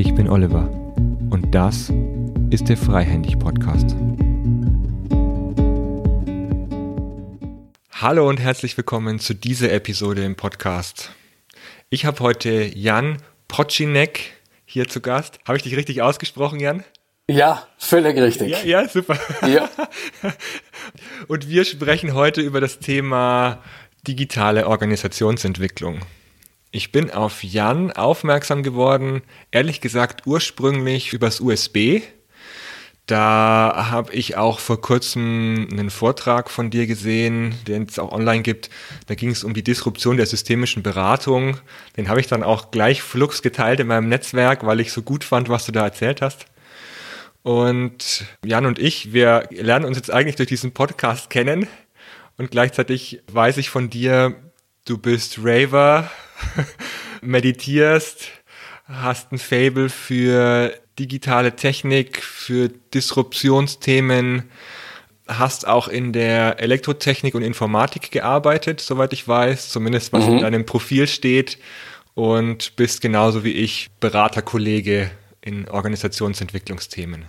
Ich bin Oliver und das ist der Freihändig Podcast. Hallo und herzlich willkommen zu dieser Episode im Podcast. Ich habe heute Jan Pocinek hier zu Gast. Habe ich dich richtig ausgesprochen, Jan? Ja, völlig richtig. Ja, ja, super. Ja. Und wir sprechen heute über das Thema digitale Organisationsentwicklung. Ich bin auf Jan aufmerksam geworden, ehrlich gesagt ursprünglich übers USB. Da habe ich auch vor kurzem einen Vortrag von dir gesehen, den es auch online gibt. Da ging es um die Disruption der systemischen Beratung. Den habe ich dann auch gleich flugs geteilt in meinem Netzwerk, weil ich so gut fand, was du da erzählt hast. Und Jan und ich, wir lernen uns jetzt eigentlich durch diesen Podcast kennen. Und gleichzeitig weiß ich von dir, du bist Raver, meditierst, hast ein Fable für digitale Technik, für Disruptionsthemen, hast auch in der Elektrotechnik und Informatik gearbeitet, soweit ich weiß, zumindest was mhm. in deinem Profil steht und bist genauso wie ich Beraterkollege in Organisationsentwicklungsthemen.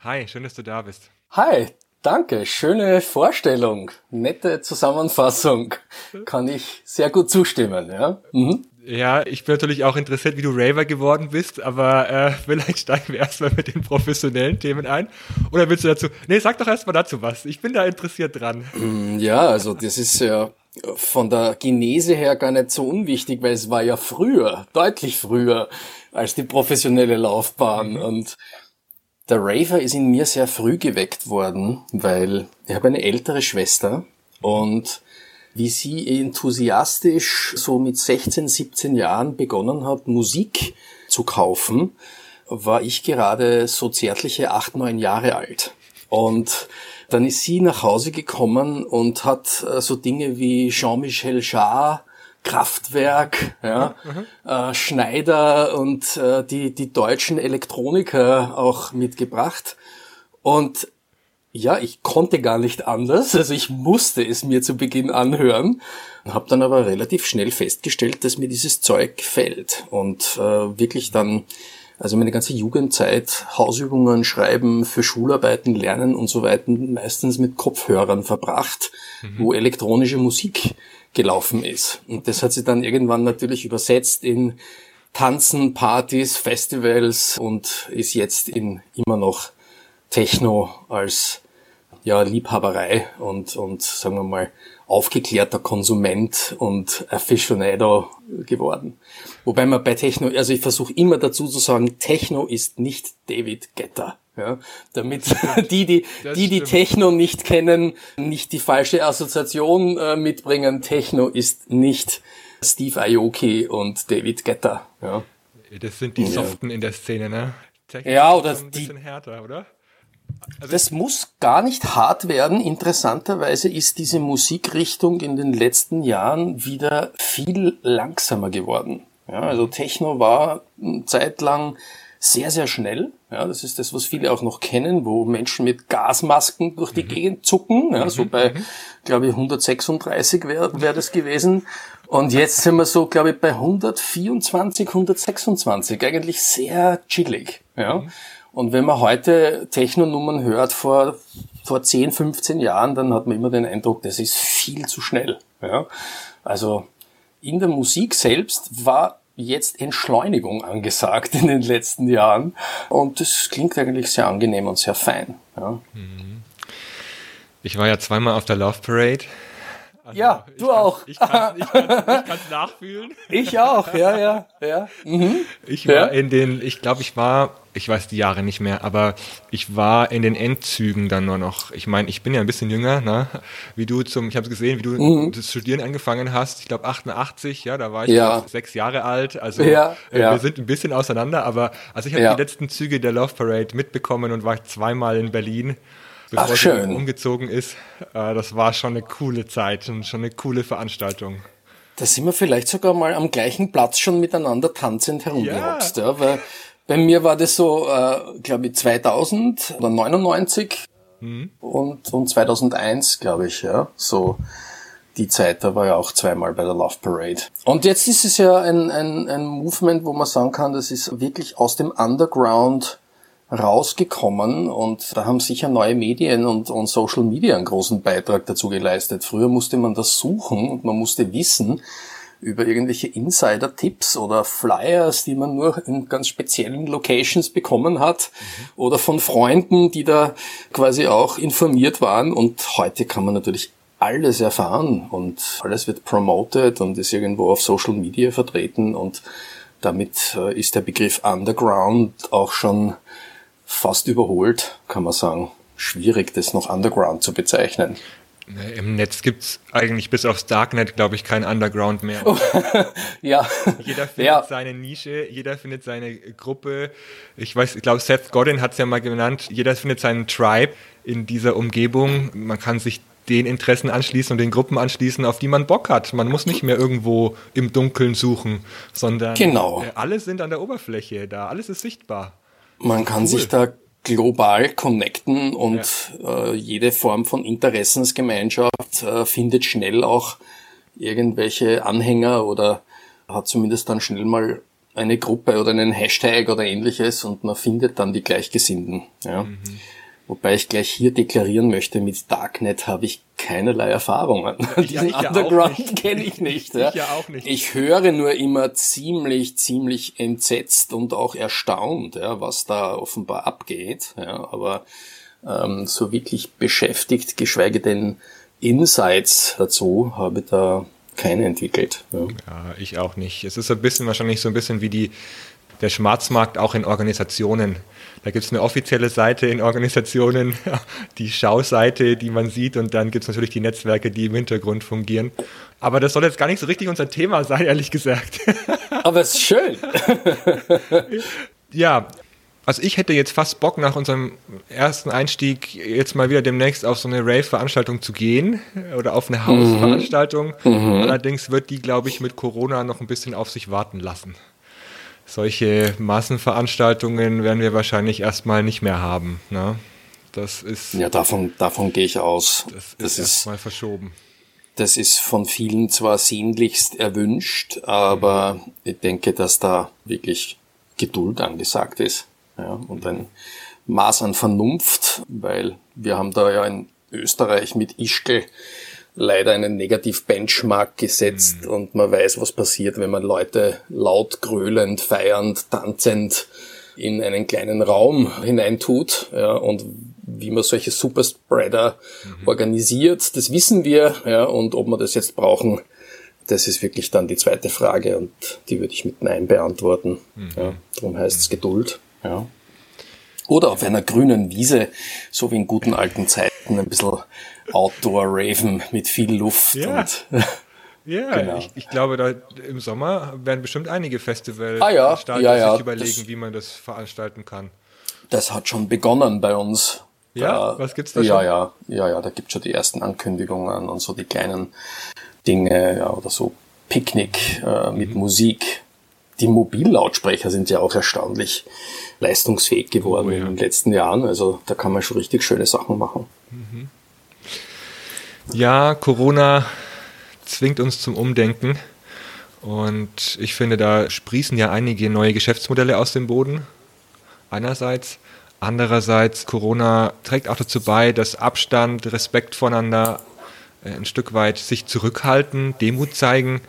Hi, schön, dass du da bist. Hi, danke. Schöne Vorstellung. Nette Zusammenfassung. Kann ich sehr gut zustimmen, ja. Mhm. Ja, ich bin natürlich auch interessiert, wie du Raver geworden bist, aber äh, vielleicht steigen wir erstmal mit den professionellen Themen ein. Oder willst du dazu? Nee, sag doch erstmal dazu was. Ich bin da interessiert dran. Mm, ja, also das ist ja von der Genese her gar nicht so unwichtig, weil es war ja früher, deutlich früher als die professionelle Laufbahn. Mhm. Und der Raver ist in mir sehr früh geweckt worden, weil ich habe eine ältere Schwester und wie sie enthusiastisch so mit 16, 17 Jahren begonnen hat, Musik zu kaufen, war ich gerade so zärtliche 8, 9 Jahre alt. Und dann ist sie nach Hause gekommen und hat äh, so Dinge wie Jean-Michel Jarre, Kraftwerk, ja, mhm. äh, Schneider und äh, die, die deutschen Elektroniker auch mitgebracht. Und ja, ich konnte gar nicht anders, also ich musste es mir zu Beginn anhören, habe dann aber relativ schnell festgestellt, dass mir dieses Zeug gefällt und äh, wirklich dann, also meine ganze Jugendzeit, Hausübungen schreiben, für Schularbeiten lernen und so weiter, meistens mit Kopfhörern verbracht, mhm. wo elektronische Musik gelaufen ist. Und das hat sich dann irgendwann natürlich übersetzt in Tanzen, Partys, Festivals und ist jetzt in immer noch Techno als ja, Liebhaberei und, und sagen wir mal aufgeklärter Konsument und Aficionado geworden. Wobei man bei Techno, also ich versuche immer dazu zu sagen, Techno ist nicht David Getter. Ja, damit die, die, die, die Techno nicht kennen, nicht die falsche Assoziation äh, mitbringen. Techno ist nicht Steve Aoki und David Getter. Ja. Das sind die Soften in der Szene, ne? Techno ja, oder ein bisschen die, härter, oder? Also das muss gar nicht hart werden. Interessanterweise ist diese Musikrichtung in den letzten Jahren wieder viel langsamer geworden. Ja, also Techno war zeitlang sehr, sehr schnell. Ja, das ist das, was viele auch noch kennen, wo Menschen mit Gasmasken durch die mhm. Gegend zucken. Ja, so mhm, bei, mhm. glaube ich, 136 wäre wär das gewesen. Und jetzt sind wir so, glaube ich, bei 124, 126. Eigentlich sehr chillig. Ja. Mhm. Und wenn man heute Techno-Nummern hört vor, vor 10, 15 Jahren, dann hat man immer den Eindruck, das ist viel zu schnell. Ja? Also in der Musik selbst war jetzt Entschleunigung angesagt in den letzten Jahren. Und das klingt eigentlich sehr angenehm und sehr fein. Ja. Mhm. Ich war ja zweimal auf der Love Parade also ja, du auch. Ich kann es nachfühlen. Ich auch, ja, ja, ja. Mhm. Ich war ja. in den, ich glaube, ich war, ich weiß die Jahre nicht mehr, aber ich war in den Endzügen dann nur noch. Ich meine, ich bin ja ein bisschen jünger, ne? Wie du zum, ich habe gesehen, wie du mhm. das Studieren angefangen hast. Ich glaube 88, ja, da war ich ja. sechs Jahre alt. Also ja, äh, wir sind ein bisschen auseinander, aber also ich habe die letzten Züge der Love Parade mitbekommen und war zweimal in Berlin bevor Ach, schön. sie umgezogen ist. Äh, das war schon eine coole Zeit und schon eine coole Veranstaltung. Da sind wir vielleicht sogar mal am gleichen Platz schon miteinander tanzend herumgehopst, ja. ja. weil bei mir war das so, äh, glaube ich, 2000 oder 99 mhm. und, und 2001, glaube ich, ja, so die Zeit, da war ja auch zweimal bei der Love Parade. Und jetzt ist es ja ein, ein, ein Movement, wo man sagen kann, das ist wirklich aus dem Underground rausgekommen und da haben sicher neue Medien und, und Social Media einen großen Beitrag dazu geleistet. Früher musste man das suchen und man musste wissen über irgendwelche Insider-Tipps oder Flyers, die man nur in ganz speziellen Locations bekommen hat mhm. oder von Freunden, die da quasi auch informiert waren und heute kann man natürlich alles erfahren und alles wird promoted und ist irgendwo auf Social Media vertreten und damit äh, ist der Begriff Underground auch schon fast überholt, kann man sagen. Schwierig, das noch Underground zu bezeichnen. Im Netz gibt es eigentlich bis aufs Darknet, glaube ich, kein Underground mehr. Oh, ja. Jeder findet ja. seine Nische, jeder findet seine Gruppe. Ich weiß, ich glaube, Seth Godin hat es ja mal genannt, jeder findet seinen Tribe in dieser Umgebung. Man kann sich den Interessen anschließen und den Gruppen anschließen, auf die man Bock hat. Man muss nicht mehr irgendwo im Dunkeln suchen, sondern genau. alle sind an der Oberfläche da, alles ist sichtbar. Man kann cool. sich da global connecten und ja. äh, jede Form von Interessensgemeinschaft äh, findet schnell auch irgendwelche Anhänger oder hat zumindest dann schnell mal eine Gruppe oder einen Hashtag oder ähnliches und man findet dann die Gleichgesinnten. Ja. Mhm. Wobei ich gleich hier deklarieren möchte, mit Darknet habe ich keinerlei Erfahrungen. Diesen ja, Underground kenne ich nicht. Ja. Ich ja auch nicht. Ich höre nur immer ziemlich, ziemlich entsetzt und auch erstaunt, ja, was da offenbar abgeht. Ja, aber ähm, so wirklich beschäftigt, geschweige denn Insights dazu, habe ich da keine entwickelt. Ja. ja, ich auch nicht. Es ist ein bisschen wahrscheinlich so ein bisschen wie die der Schwarzmarkt auch in Organisationen. Da gibt es eine offizielle Seite in Organisationen, die Schauseite, die man sieht, und dann gibt es natürlich die Netzwerke, die im Hintergrund fungieren. Aber das soll jetzt gar nicht so richtig unser Thema sein, ehrlich gesagt. Aber es ist schön. ja, also ich hätte jetzt fast Bock nach unserem ersten Einstieg jetzt mal wieder demnächst auf so eine Rave-Veranstaltung zu gehen oder auf eine Hausveranstaltung. Mhm. Mhm. Allerdings wird die, glaube ich, mit Corona noch ein bisschen auf sich warten lassen solche Massenveranstaltungen werden wir wahrscheinlich erstmal nicht mehr haben. Ne? Das ist. Ja, davon, davon gehe ich aus. Das ist, das ist mal verschoben. Das ist von vielen zwar sehnlichst erwünscht, aber mhm. ich denke, dass da wirklich Geduld angesagt ist. Ja, und ein Maß an Vernunft, weil wir haben da ja in Österreich mit Ischgl leider einen Negativ-Benchmark gesetzt mhm. und man weiß, was passiert, wenn man Leute laut, gröhlend, feiernd, tanzend in einen kleinen Raum hineintut ja, und wie man solche Superspreader mhm. organisiert, das wissen wir ja, und ob wir das jetzt brauchen, das ist wirklich dann die zweite Frage und die würde ich mit Nein beantworten. Mhm. Ja, darum heißt es Geduld. Ja. Oder auf einer grünen Wiese, so wie in guten alten Zeiten, ein bisschen Outdoor-Raven mit viel Luft. Ja. Ja, genau. ich, ich, glaube, da im Sommer werden bestimmt einige Festivals ah, ja. ja, ja, sich überlegen, das, wie man das veranstalten kann. Das hat schon begonnen bei uns. Ja, da, was gibt's da ja, schon? Ja, ja, ja, da gibt's schon die ersten Ankündigungen und so die kleinen Dinge, ja, oder so Picknick äh, mit mhm. Musik. Die Mobillautsprecher sind ja auch erstaunlich leistungsfähig geworden oh, ja. in den letzten Jahren. Also da kann man schon richtig schöne Sachen machen. Mhm. Ja, Corona zwingt uns zum Umdenken. Und ich finde, da sprießen ja einige neue Geschäftsmodelle aus dem Boden. Einerseits. Andererseits, Corona trägt auch dazu bei, dass Abstand, Respekt voneinander, äh, ein Stück weit sich zurückhalten, Demut zeigen,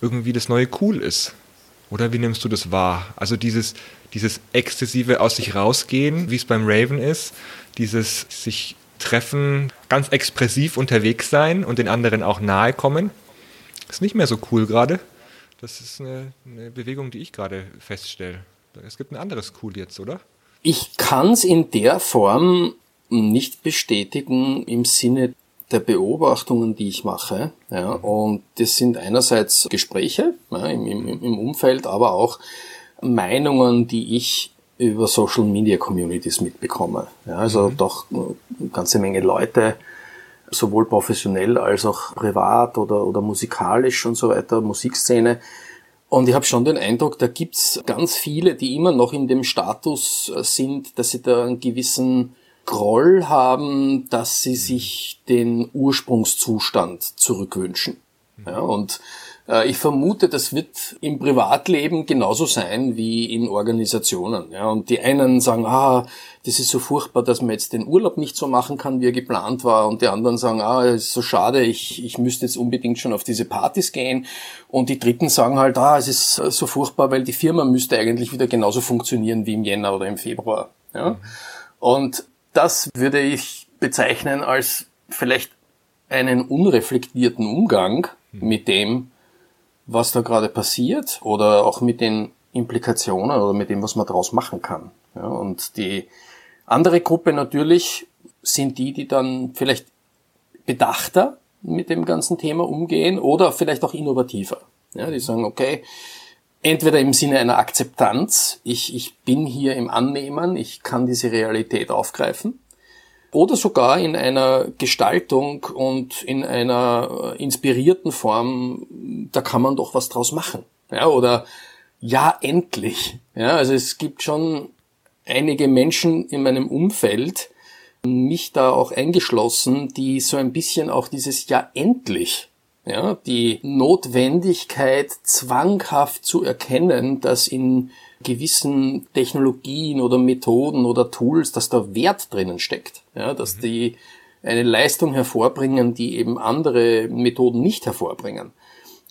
irgendwie das neue cool ist. Oder wie nimmst du das wahr? Also dieses, dieses exzessive aus sich rausgehen, wie es beim Raven ist, dieses sich treffen, ganz expressiv unterwegs sein und den anderen auch nahe kommen. Ist nicht mehr so cool gerade. Das ist eine, eine Bewegung, die ich gerade feststelle. Es gibt ein anderes Cool jetzt, oder? Ich kann es in der Form nicht bestätigen im Sinne der Beobachtungen, die ich mache. Ja, und das sind einerseits Gespräche ja, im, im, im Umfeld, aber auch Meinungen, die ich über Social Media Communities mitbekomme. Ja, also mhm. doch eine ganze Menge Leute, sowohl professionell als auch privat oder, oder musikalisch und so weiter, Musikszene. Und ich habe schon den Eindruck, da gibt's ganz viele, die immer noch in dem Status sind, dass sie da einen gewissen Groll haben, dass sie sich den Ursprungszustand zurückwünschen. Ja, und äh, ich vermute, das wird im Privatleben genauso sein wie in Organisationen. Ja, und die einen sagen, ah, das ist so furchtbar, dass man jetzt den Urlaub nicht so machen kann, wie er geplant war. Und die anderen sagen, ah, es ist so schade, ich, ich müsste jetzt unbedingt schon auf diese Partys gehen. Und die Dritten sagen halt, ah, es ist so furchtbar, weil die Firma müsste eigentlich wieder genauso funktionieren wie im Jänner oder im Februar. Ja? Und das würde ich bezeichnen als vielleicht einen unreflektierten Umgang mit dem, was da gerade passiert oder auch mit den Implikationen oder mit dem, was man daraus machen kann. Ja, und die andere Gruppe natürlich sind die, die dann vielleicht bedachter mit dem ganzen Thema umgehen oder vielleicht auch innovativer. Ja, die sagen, okay, entweder im Sinne einer Akzeptanz, ich, ich bin hier im Annehmen, ich kann diese Realität aufgreifen, oder sogar in einer Gestaltung und in einer äh, inspirierten Form, da kann man doch was draus machen. Ja, oder ja, endlich. Ja, also es gibt schon einige Menschen in meinem Umfeld, mich da auch eingeschlossen, die so ein bisschen auch dieses Ja endlich, ja, die Notwendigkeit zwanghaft zu erkennen, dass in gewissen Technologien oder Methoden oder Tools, dass da Wert drinnen steckt. Ja, dass mhm. die eine Leistung hervorbringen, die eben andere Methoden nicht hervorbringen.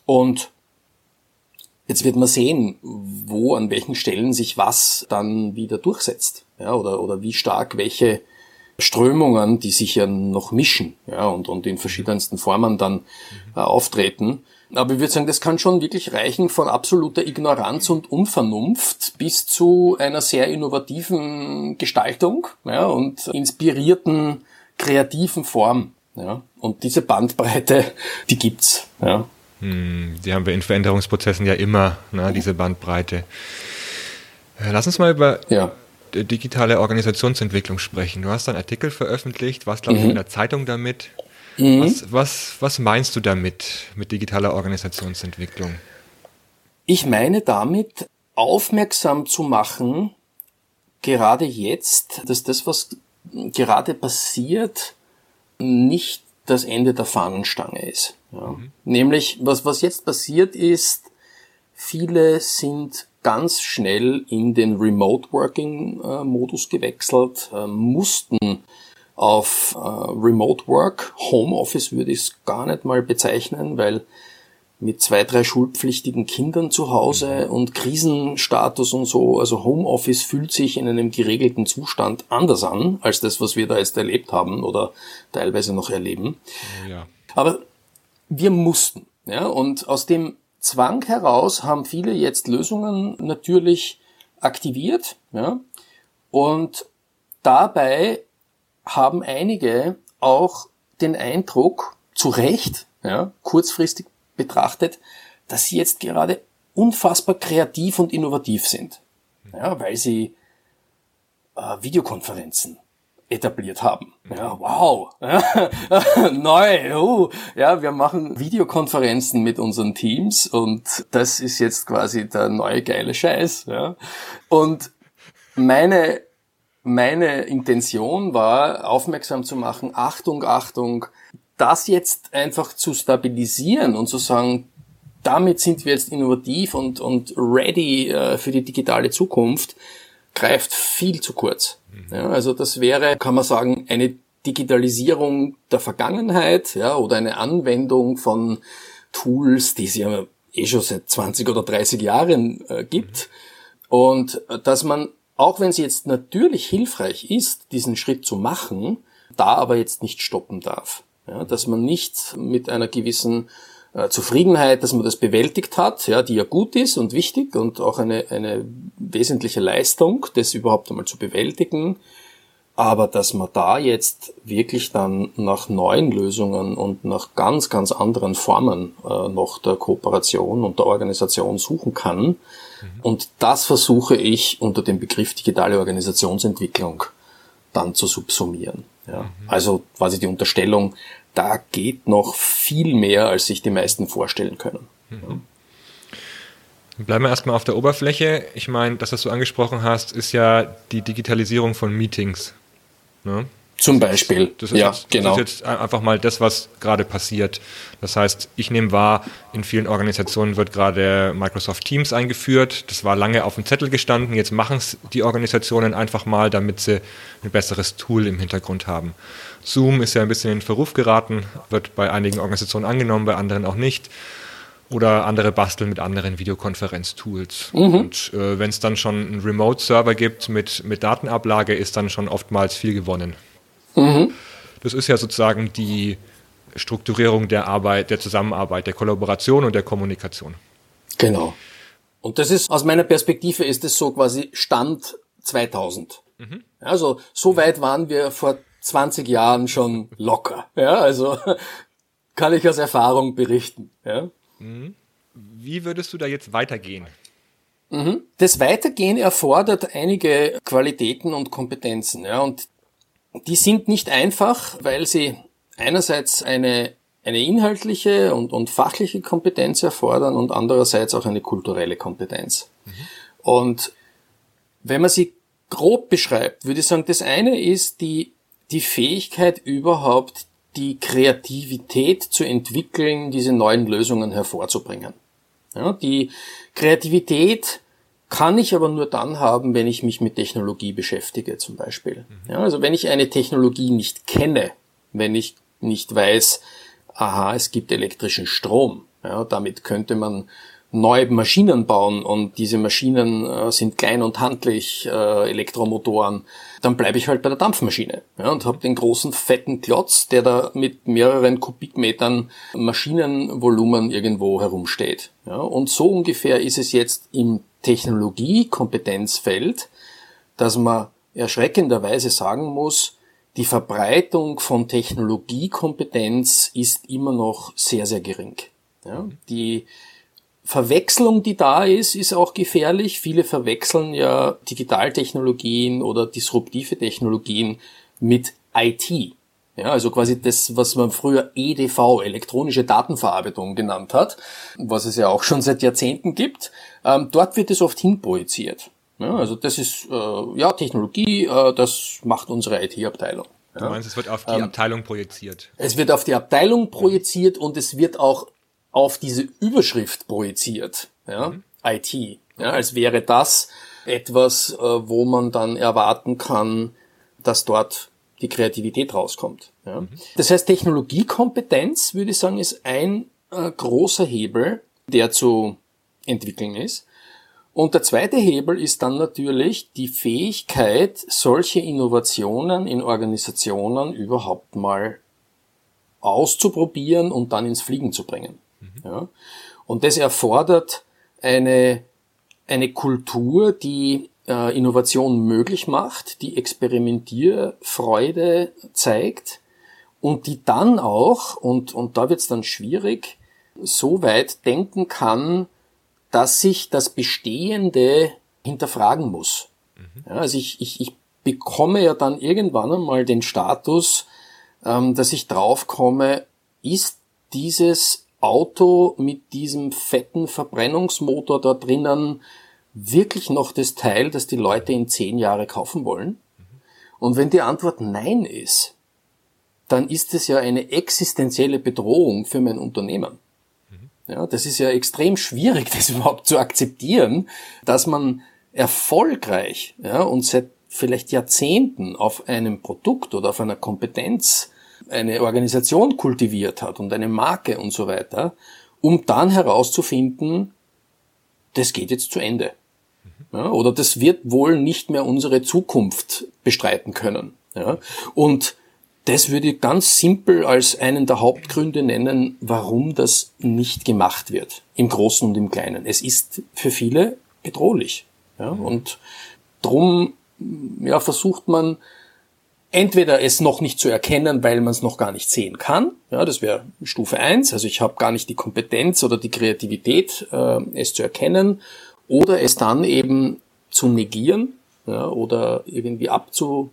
Und jetzt wird man sehen, wo, an welchen Stellen sich was dann wieder durchsetzt. Ja, oder, oder wie stark welche Strömungen, die sich ja noch mischen, ja, und, und in verschiedensten Formen dann äh, auftreten, aber ich würde sagen, das kann schon wirklich reichen von absoluter Ignoranz und Unvernunft bis zu einer sehr innovativen Gestaltung ja, und inspirierten kreativen Form. Ja. Und diese Bandbreite, die gibt's. Ja. Hm, die haben wir in Veränderungsprozessen ja immer, ne, diese Bandbreite. Äh, lass uns mal über ja. Digitale Organisationsentwicklung sprechen. Du hast einen Artikel veröffentlicht, warst, glaube ich, mhm. in der Zeitung damit. Mhm. Was, was, was meinst du damit, mit digitaler Organisationsentwicklung? Ich meine damit, aufmerksam zu machen, gerade jetzt, dass das, was gerade passiert, nicht das Ende der Fahnenstange ist. Ja. Mhm. Nämlich, was, was jetzt passiert ist, viele sind ganz schnell in den Remote Working äh, Modus gewechselt, äh, mussten auf äh, Remote Work. Homeoffice würde ich es gar nicht mal bezeichnen, weil mit zwei, drei schulpflichtigen Kindern zu Hause mhm. und Krisenstatus und so, also Homeoffice fühlt sich in einem geregelten Zustand anders an, als das, was wir da jetzt erlebt haben oder teilweise noch erleben. Ja. Aber wir mussten, ja, und aus dem Zwang heraus haben viele jetzt Lösungen natürlich aktiviert, ja, und dabei haben einige auch den Eindruck, zu Recht, ja, kurzfristig betrachtet, dass sie jetzt gerade unfassbar kreativ und innovativ sind. Ja, weil sie äh, Videokonferenzen etabliert haben. Ja, wow. Neu. Uh, ja, wir machen Videokonferenzen mit unseren Teams und das ist jetzt quasi der neue geile Scheiß. Ja. Und meine meine Intention war, aufmerksam zu machen, Achtung, Achtung, das jetzt einfach zu stabilisieren und zu sagen, damit sind wir jetzt innovativ und, und ready äh, für die digitale Zukunft, greift viel zu kurz. Mhm. Ja, also das wäre, kann man sagen, eine Digitalisierung der Vergangenheit ja, oder eine Anwendung von Tools, die es ja eh schon seit 20 oder 30 Jahren äh, gibt. Mhm. Und äh, dass man auch wenn sie jetzt natürlich hilfreich ist, diesen Schritt zu machen, da aber jetzt nicht stoppen darf. Ja, dass man nicht mit einer gewissen Zufriedenheit, dass man das bewältigt hat, ja, die ja gut ist und wichtig und auch eine, eine wesentliche Leistung, das überhaupt einmal zu bewältigen, aber dass man da jetzt wirklich dann nach neuen Lösungen und nach ganz, ganz anderen Formen äh, noch der Kooperation und der Organisation suchen kann, Mhm. Und das versuche ich unter dem Begriff digitale Organisationsentwicklung dann zu subsumieren. Ja. Mhm. Also quasi die Unterstellung, da geht noch viel mehr, als sich die meisten vorstellen können. Mhm. Bleiben wir erstmal auf der Oberfläche. Ich meine, das, was du angesprochen hast, ist ja die Digitalisierung von Meetings. Ne? Zum Beispiel. Das ist, ja, jetzt, genau. das ist jetzt einfach mal das, was gerade passiert. Das heißt, ich nehme wahr, in vielen Organisationen wird gerade Microsoft Teams eingeführt. Das war lange auf dem Zettel gestanden. Jetzt machen es die Organisationen einfach mal, damit sie ein besseres Tool im Hintergrund haben. Zoom ist ja ein bisschen in Verruf geraten, wird bei einigen Organisationen angenommen, bei anderen auch nicht. Oder andere basteln mit anderen Videokonferenztools. Mhm. Und äh, wenn es dann schon einen Remote-Server gibt mit, mit Datenablage, ist dann schon oftmals viel gewonnen. Mhm. Das ist ja sozusagen die Strukturierung der Arbeit, der Zusammenarbeit, der Kollaboration und der Kommunikation. Genau. Und das ist, aus meiner Perspektive ist es so quasi Stand 2000. Mhm. Also, so weit waren wir vor 20 Jahren schon locker. Ja, also, kann ich aus Erfahrung berichten. Ja. Mhm. Wie würdest du da jetzt weitergehen? Mhm. Das Weitergehen erfordert einige Qualitäten und Kompetenzen. Ja, und die sind nicht einfach, weil sie einerseits eine, eine inhaltliche und, und fachliche Kompetenz erfordern und andererseits auch eine kulturelle Kompetenz. Mhm. Und wenn man sie grob beschreibt, würde ich sagen, das eine ist die, die Fähigkeit überhaupt, die Kreativität zu entwickeln, diese neuen Lösungen hervorzubringen. Ja, die Kreativität kann ich aber nur dann haben, wenn ich mich mit Technologie beschäftige zum Beispiel. Mhm. Ja, also wenn ich eine Technologie nicht kenne, wenn ich nicht weiß, aha, es gibt elektrischen Strom, ja, damit könnte man neue Maschinen bauen und diese Maschinen äh, sind klein und handlich, äh, Elektromotoren, dann bleibe ich halt bei der Dampfmaschine ja, und habe den großen fetten Klotz, der da mit mehreren Kubikmetern Maschinenvolumen irgendwo herumsteht. Ja, und so ungefähr ist es jetzt im Technologiekompetenzfeld, dass man erschreckenderweise sagen muss, die Verbreitung von Technologiekompetenz ist immer noch sehr, sehr gering. Ja, die Verwechslung, die da ist, ist auch gefährlich. Viele verwechseln ja Digitaltechnologien oder disruptive Technologien mit IT. Ja, also quasi das, was man früher EDV, elektronische Datenverarbeitung genannt hat, was es ja auch schon seit Jahrzehnten gibt. Ähm, dort wird es oft hinprojiziert. Ja, also das ist äh, ja Technologie, äh, das macht unsere IT-Abteilung. Du meinst, es wird auf die ähm, Abteilung projiziert? Es wird auf die Abteilung projiziert und es wird auch auf diese Überschrift projiziert, ja, mhm. IT, ja, als wäre das etwas, äh, wo man dann erwarten kann, dass dort die Kreativität rauskommt. Ja. Mhm. Das heißt, Technologiekompetenz, würde ich sagen, ist ein äh, großer Hebel, der zu entwickeln ist. Und der zweite Hebel ist dann natürlich die Fähigkeit, solche Innovationen in Organisationen überhaupt mal auszuprobieren und dann ins Fliegen zu bringen. Ja? Und das erfordert eine, eine Kultur, die äh, Innovation möglich macht, die Experimentierfreude zeigt und die dann auch, und, und da wird es dann schwierig, so weit denken kann, dass sich das Bestehende hinterfragen muss. Mhm. Ja, also ich, ich, ich bekomme ja dann irgendwann einmal den Status, ähm, dass ich draufkomme, ist dieses Auto mit diesem fetten Verbrennungsmotor da drinnen wirklich noch das Teil, das die Leute in zehn Jahre kaufen wollen? Und wenn die Antwort Nein ist, dann ist es ja eine existenzielle Bedrohung für mein Unternehmen. Ja, das ist ja extrem schwierig, das überhaupt zu akzeptieren, dass man erfolgreich ja, und seit vielleicht Jahrzehnten auf einem Produkt oder auf einer Kompetenz eine Organisation kultiviert hat und eine Marke und so weiter, um dann herauszufinden, das geht jetzt zu Ende. Ja, oder das wird wohl nicht mehr unsere Zukunft bestreiten können. Ja, und das würde ich ganz simpel als einen der Hauptgründe nennen, warum das nicht gemacht wird. Im Großen und im Kleinen. Es ist für viele bedrohlich. Ja, und drum ja, versucht man entweder es noch nicht zu erkennen, weil man es noch gar nicht sehen kann. Ja, das wäre Stufe eins. Also ich habe gar nicht die Kompetenz oder die Kreativität, äh, es zu erkennen. Oder es dann eben zu negieren ja, oder irgendwie abzuwenden,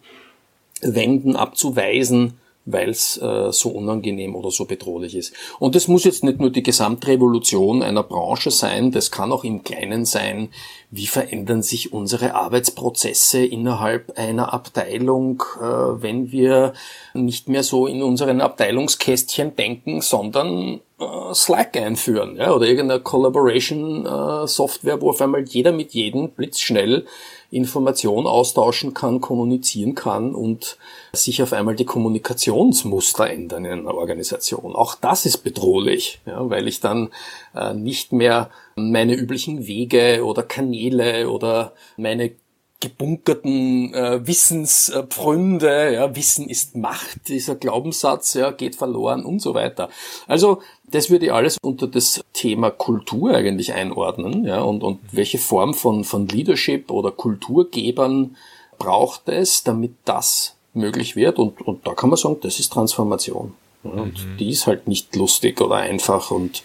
abzuweisen, weil es äh, so unangenehm oder so bedrohlich ist. Und es muss jetzt nicht nur die Gesamtrevolution einer Branche sein, das kann auch im Kleinen sein, wie verändern sich unsere Arbeitsprozesse innerhalb einer Abteilung, äh, wenn wir nicht mehr so in unseren Abteilungskästchen denken, sondern äh, Slack einführen ja, oder irgendeine Collaboration-Software, äh, wo auf einmal jeder mit jedem blitzschnell Information austauschen kann, kommunizieren kann und sich auf einmal die Kommunikationsmuster ändern in einer Organisation. Auch das ist bedrohlich, ja, weil ich dann äh, nicht mehr meine üblichen Wege oder Kanäle oder meine gebunkerten äh, Wissenspfründe, ja, Wissen ist Macht, dieser Glaubenssatz, ja, geht verloren und so weiter. Also das würde ich alles unter das Thema Kultur eigentlich einordnen, ja, und, und welche Form von, von Leadership oder Kulturgebern braucht es, damit das möglich wird und, und da kann man sagen, das ist Transformation. Ja, und mhm. die ist halt nicht lustig oder einfach und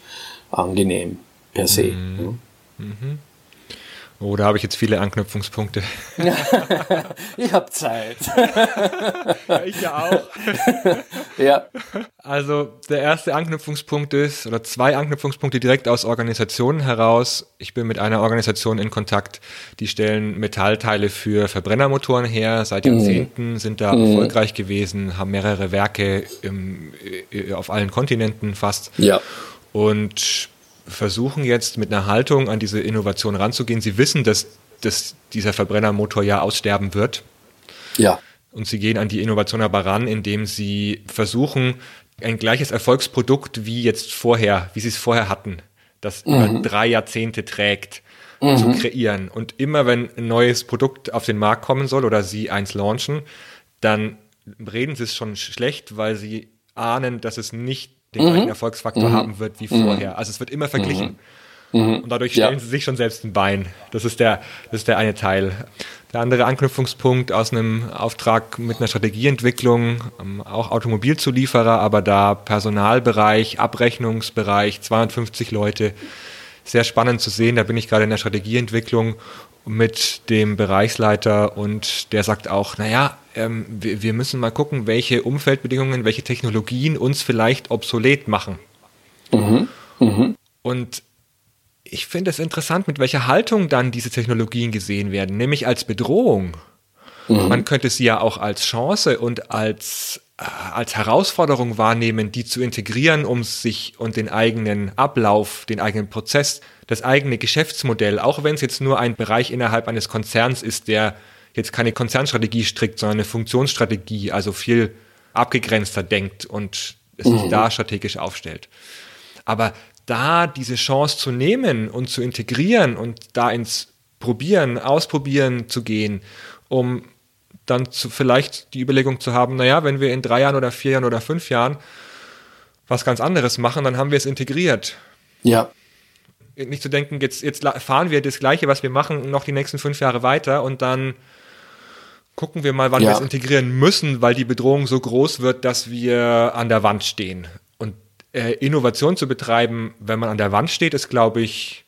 angenehm per se. Mhm. Ja. Mhm. Oh, da habe ich jetzt viele Anknüpfungspunkte. ich habe Zeit. ja, ich ja auch. ja. Also der erste Anknüpfungspunkt ist, oder zwei Anknüpfungspunkte direkt aus Organisationen heraus. Ich bin mit einer Organisation in Kontakt, die stellen Metallteile für Verbrennermotoren her. Seit mhm. Jahrzehnten mhm. sind da mhm. erfolgreich gewesen, haben mehrere Werke im, äh, auf allen Kontinenten fast. Ja. Und versuchen jetzt mit einer Haltung an diese Innovation ranzugehen. Sie wissen, dass, dass dieser Verbrennermotor ja aussterben wird. Ja. Und sie gehen an die Innovation aber ran, indem sie versuchen, ein gleiches Erfolgsprodukt wie jetzt vorher, wie sie es vorher hatten, das mhm. über drei Jahrzehnte trägt, mhm. zu kreieren. Und immer wenn ein neues Produkt auf den Markt kommen soll oder sie eins launchen, dann reden sie es schon schlecht, weil sie ahnen, dass es nicht den gleichen mhm. Erfolgsfaktor mhm. haben wird wie mhm. vorher. Also es wird immer verglichen. Mhm. mhm. Und dadurch stellen ja. sie sich schon selbst ein Bein. Das ist der, das ist der eine Teil. Der andere Anknüpfungspunkt aus einem Auftrag mit einer Strategieentwicklung, ähm, auch Automobilzulieferer, aber da Personalbereich, Abrechnungsbereich, 250 Leute. Sehr spannend zu sehen. Da bin ich gerade in der Strategieentwicklung mit dem Bereichsleiter und der sagt auch, naja, ähm, wir, wir müssen mal gucken, welche Umfeldbedingungen, welche Technologien uns vielleicht obsolet machen. Mhm. Mhm. Und ich finde es interessant, mit welcher Haltung dann diese Technologien gesehen werden, nämlich als Bedrohung. Mhm. Man könnte sie ja auch als Chance und als, äh, als Herausforderung wahrnehmen, die zu integrieren, um sich und den eigenen Ablauf, den eigenen Prozess, das eigene Geschäftsmodell, auch wenn es jetzt nur ein Bereich innerhalb eines Konzerns ist, der jetzt keine Konzernstrategie strickt, sondern eine Funktionsstrategie, also viel abgegrenzter denkt und es sich mhm. da strategisch aufstellt. Aber da diese Chance zu nehmen und zu integrieren und da ins Probieren, Ausprobieren zu gehen, um dann zu, vielleicht die Überlegung zu haben, naja, wenn wir in drei Jahren oder vier Jahren oder fünf Jahren was ganz anderes machen, dann haben wir es integriert. Ja. Nicht zu denken, jetzt, jetzt fahren wir das Gleiche, was wir machen, noch die nächsten fünf Jahre weiter und dann gucken wir mal, wann ja. wir es integrieren müssen, weil die Bedrohung so groß wird, dass wir an der Wand stehen. Und äh, Innovation zu betreiben, wenn man an der Wand steht, ist, glaube ich,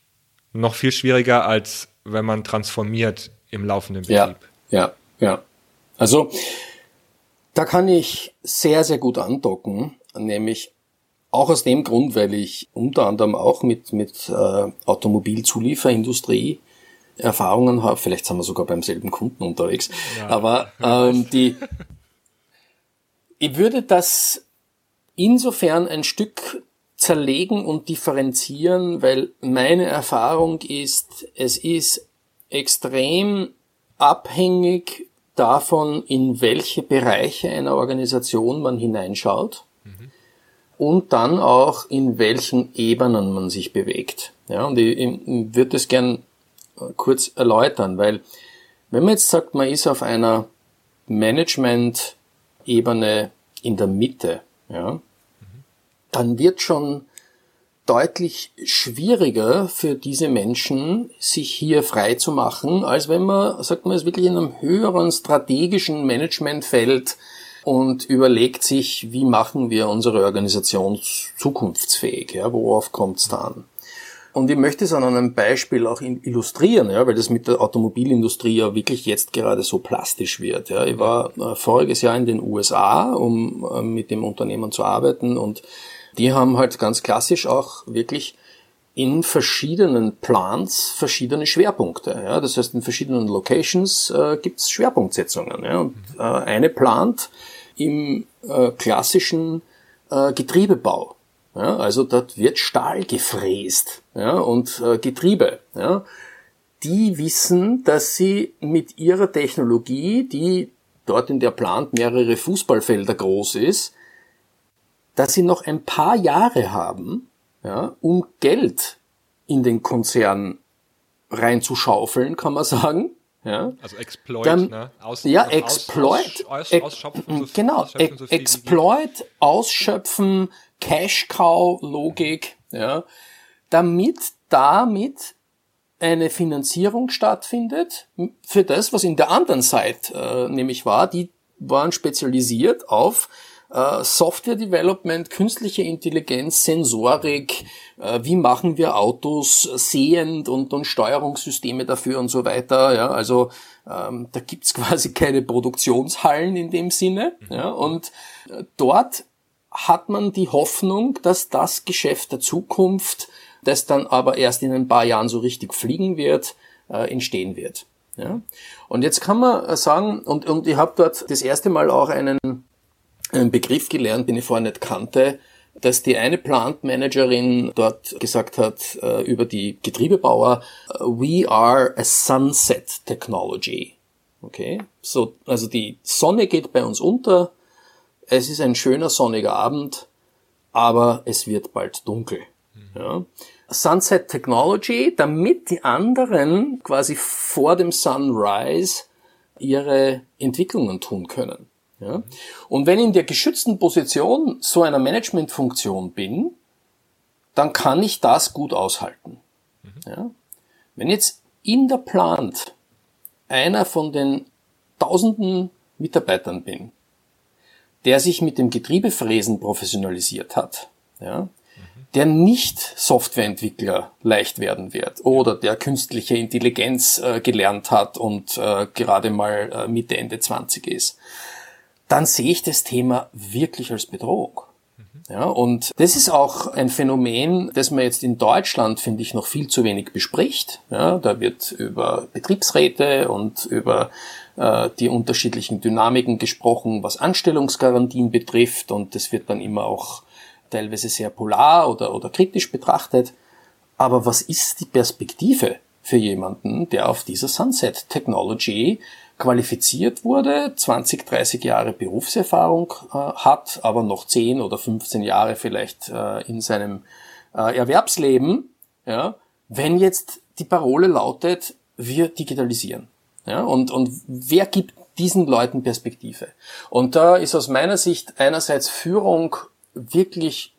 noch viel schwieriger, als wenn man transformiert im laufenden Betrieb. Ja, ja, ja. Also da kann ich sehr, sehr gut andocken, nämlich auch aus dem Grund, weil ich unter anderem auch mit, mit äh, Automobilzulieferindustrie Erfahrungen habe. Vielleicht sind wir sogar beim selben Kunden unterwegs. Ja. Aber ähm, die, ich würde das insofern ein Stück zerlegen und differenzieren, weil meine Erfahrung ist, es ist extrem abhängig davon, in welche Bereiche einer Organisation man hineinschaut mhm. Und dann auch in welchen Ebenen man sich bewegt. Ja, und ich, ich würde es gern kurz erläutern, weil wenn man jetzt sagt, man ist auf einer Management-Ebene in der Mitte, ja, dann wird schon deutlich schwieriger für diese Menschen, sich hier frei zu machen, als wenn man, sagt man, ist wirklich in einem höheren strategischen Managementfeld und überlegt sich, wie machen wir unsere Organisation zukunftsfähig, ja, worauf kommt es da? Und ich möchte es an einem Beispiel auch illustrieren, ja, weil das mit der Automobilindustrie ja wirklich jetzt gerade so plastisch wird. Ja. Ich war äh, voriges Jahr in den USA, um äh, mit dem Unternehmen zu arbeiten und die haben halt ganz klassisch auch wirklich in verschiedenen Plans verschiedene Schwerpunkte. Ja. Das heißt, in verschiedenen Locations äh, gibt es Schwerpunktsetzungen. Ja. Und äh, eine plant im äh, klassischen äh, Getriebebau. Ja, also dort wird Stahl gefräst ja, und äh, Getriebe. Ja. Die wissen, dass sie mit ihrer Technologie, die dort in der Plant mehrere Fußballfelder groß ist, dass sie noch ein paar Jahre haben, ja, um Geld in den Konzern reinzuschaufeln, kann man sagen. Ja. Also Exploit, Dann, ne? Aus, ja, Exploit. Aus, aus, ausschöpfen, so genau, ausschöpfen so Exploit, Ausschöpfen, Cash-Cow-Logik, ja, damit damit eine Finanzierung stattfindet für das, was in der anderen Seite äh, nämlich war. Die waren spezialisiert auf äh, Software Development, künstliche Intelligenz, Sensorik, äh, wie machen wir Autos sehend und, und Steuerungssysteme dafür und so weiter. Ja, also ähm, da gibt's quasi keine Produktionshallen in dem Sinne. Ja, und äh, dort hat man die Hoffnung, dass das Geschäft der Zukunft, das dann aber erst in ein paar Jahren so richtig fliegen wird, äh, entstehen wird. Ja? Und jetzt kann man sagen, und, und ich habe dort das erste Mal auch einen einen Begriff gelernt, den ich vorher nicht kannte, dass die eine Plant Managerin dort gesagt hat äh, über die Getriebebauer, we are a sunset technology. Okay? So, also die Sonne geht bei uns unter, es ist ein schöner sonniger Abend, aber es wird bald dunkel. Mhm. Ja? Sunset Technology, damit die anderen quasi vor dem Sunrise ihre Entwicklungen tun können. Ja? Und wenn ich in der geschützten Position so einer Managementfunktion bin, dann kann ich das gut aushalten. Mhm. Ja? Wenn jetzt in der Plant einer von den tausenden Mitarbeitern bin, der sich mit dem Getriebefräsen professionalisiert hat, ja, der nicht Softwareentwickler leicht werden wird oder der künstliche Intelligenz äh, gelernt hat und äh, gerade mal äh, Mitte, Ende 20 ist, dann sehe ich das Thema wirklich als Bedrohung. Ja, und das ist auch ein Phänomen, das man jetzt in Deutschland, finde ich, noch viel zu wenig bespricht. Ja, da wird über Betriebsräte und über äh, die unterschiedlichen Dynamiken gesprochen, was Anstellungsgarantien betrifft. Und das wird dann immer auch teilweise sehr polar oder, oder kritisch betrachtet. Aber was ist die Perspektive für jemanden, der auf dieser Sunset Technology qualifiziert wurde, 20, 30 Jahre Berufserfahrung äh, hat, aber noch 10 oder 15 Jahre vielleicht äh, in seinem äh, Erwerbsleben, ja, wenn jetzt die Parole lautet, wir digitalisieren. Ja, und, und wer gibt diesen Leuten Perspektive? Und da ist aus meiner Sicht einerseits Führung wirklich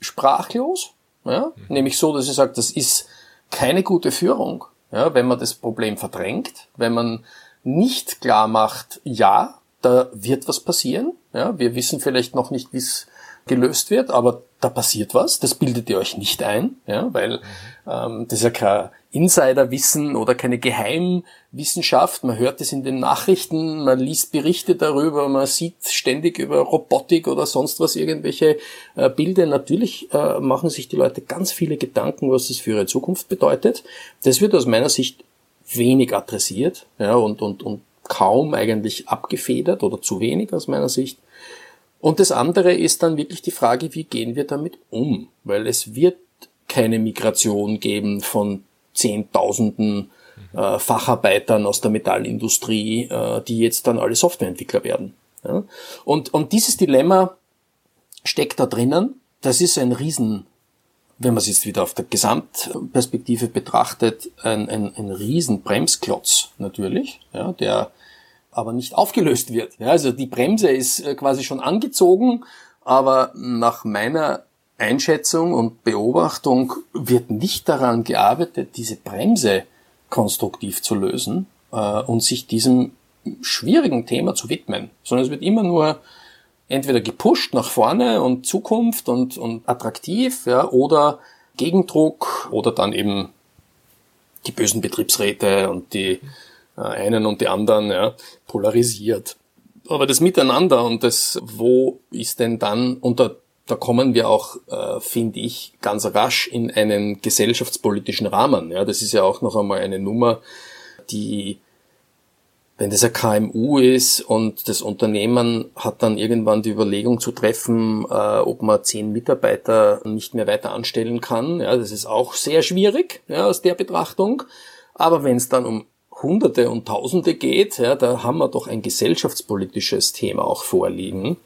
sprachlos, ja, mhm. nämlich so, dass ich sage, das ist keine gute Führung, ja, wenn man das Problem verdrängt, wenn man nicht klar macht, ja, da wird was passieren. Ja, wir wissen vielleicht noch nicht, wie es gelöst wird, aber da passiert was. Das bildet ihr euch nicht ein, ja, weil ähm, das ist ja kein Insiderwissen oder keine Geheimwissenschaft. Man hört es in den Nachrichten, man liest Berichte darüber, man sieht ständig über Robotik oder sonst was irgendwelche äh, Bilder. Natürlich äh, machen sich die Leute ganz viele Gedanken, was das für ihre Zukunft bedeutet. Das wird aus meiner Sicht wenig adressiert ja, und, und, und kaum eigentlich abgefedert oder zu wenig aus meiner Sicht. Und das andere ist dann wirklich die Frage, wie gehen wir damit um? Weil es wird keine Migration geben von Zehntausenden äh, Facharbeitern aus der Metallindustrie, äh, die jetzt dann alle Softwareentwickler werden. Ja? Und, und dieses Dilemma steckt da drinnen. Das ist ein riesen wenn man es jetzt wieder auf der Gesamtperspektive betrachtet, ein, ein, ein riesen Bremsklotz natürlich, ja, der aber nicht aufgelöst wird. Ja, also die Bremse ist äh, quasi schon angezogen, aber nach meiner Einschätzung und Beobachtung wird nicht daran gearbeitet, diese Bremse konstruktiv zu lösen äh, und sich diesem schwierigen Thema zu widmen, sondern es wird immer nur entweder gepusht nach vorne und Zukunft und, und attraktiv, ja, oder Gegendruck oder dann eben die bösen Betriebsräte und die äh, einen und die anderen ja, polarisiert. Aber das Miteinander und das, wo ist denn dann, und da, da kommen wir auch, äh, finde ich, ganz rasch in einen gesellschaftspolitischen Rahmen. Ja, das ist ja auch noch einmal eine Nummer, die wenn das ein KMU ist und das Unternehmen hat dann irgendwann die Überlegung zu treffen, äh, ob man zehn Mitarbeiter nicht mehr weiter anstellen kann, ja, das ist auch sehr schwierig ja, aus der Betrachtung. Aber wenn es dann um Hunderte und Tausende geht, ja, da haben wir doch ein gesellschaftspolitisches Thema auch vorliegen.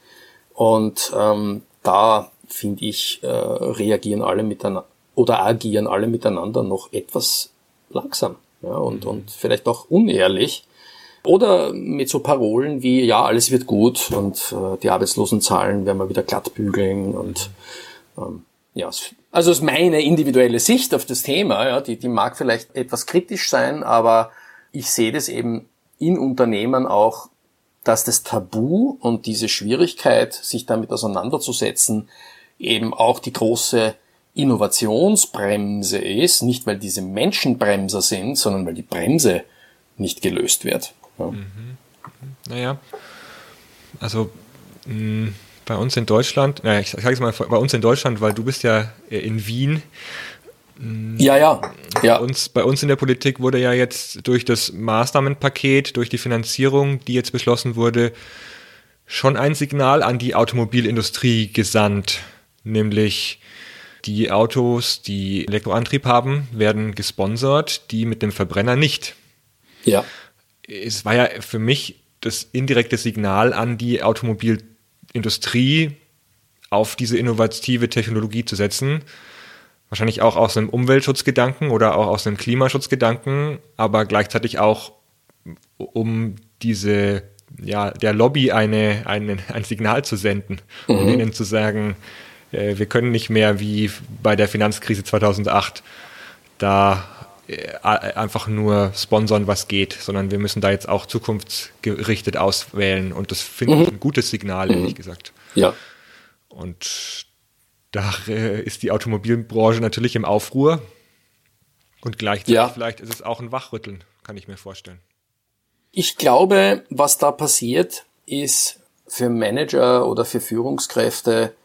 Und ähm, da finde ich, äh, reagieren alle miteinander oder agieren alle miteinander noch etwas langsam ja, und, mhm. und vielleicht auch unehrlich. Oder mit so Parolen wie, ja, alles wird gut und äh, die Arbeitslosenzahlen werden wir wieder glatt bügeln und ähm, ja, also ist meine individuelle Sicht auf das Thema, ja, die, die mag vielleicht etwas kritisch sein, aber ich sehe das eben in Unternehmen auch, dass das Tabu und diese Schwierigkeit, sich damit auseinanderzusetzen, eben auch die große Innovationsbremse ist, nicht weil diese Menschenbremser sind, sondern weil die Bremse nicht gelöst wird. Ja. Mhm. Naja, also mh, mm, bei uns in Deutschland, naja, ich sage es mal, bei uns in Deutschland, weil du bist ja in Wien. Mh, ja, ja. ja. Bei, uns, bei uns in der Politik wurde ja jetzt durch das Maßnahmenpaket, durch die Finanzierung, die jetzt beschlossen wurde, schon ein Signal an die Automobilindustrie gesandt, nämlich die Autos, die Elektroantrieb haben, werden gesponsert, die mit dem Verbrenner nicht. Ja es war ja für mich das indirekte Signal an die Automobilindustrie, auf diese innovative Technologie zu setzen. Wahrscheinlich auch aus einem Umweltschutzgedanken oder auch aus einem Klimaschutzgedanken, aber gleichzeitig auch um diese, ja, der Lobby eine, eine, ein Signal zu senden, um mhm. ihnen zu sagen, äh, wir können nicht mehr wie bei der Finanzkrise 2008 da einfach nur sponsern, was geht, sondern wir müssen da jetzt auch zukunftsgerichtet auswählen und das finde ich mhm. ein gutes Signal, ehrlich mhm. gesagt. Ja. Und da äh, ist die Automobilbranche natürlich im Aufruhr und gleichzeitig ja. vielleicht ist es auch ein Wachrütteln, kann ich mir vorstellen. Ich glaube, was da passiert, ist für Manager oder für Führungskräfte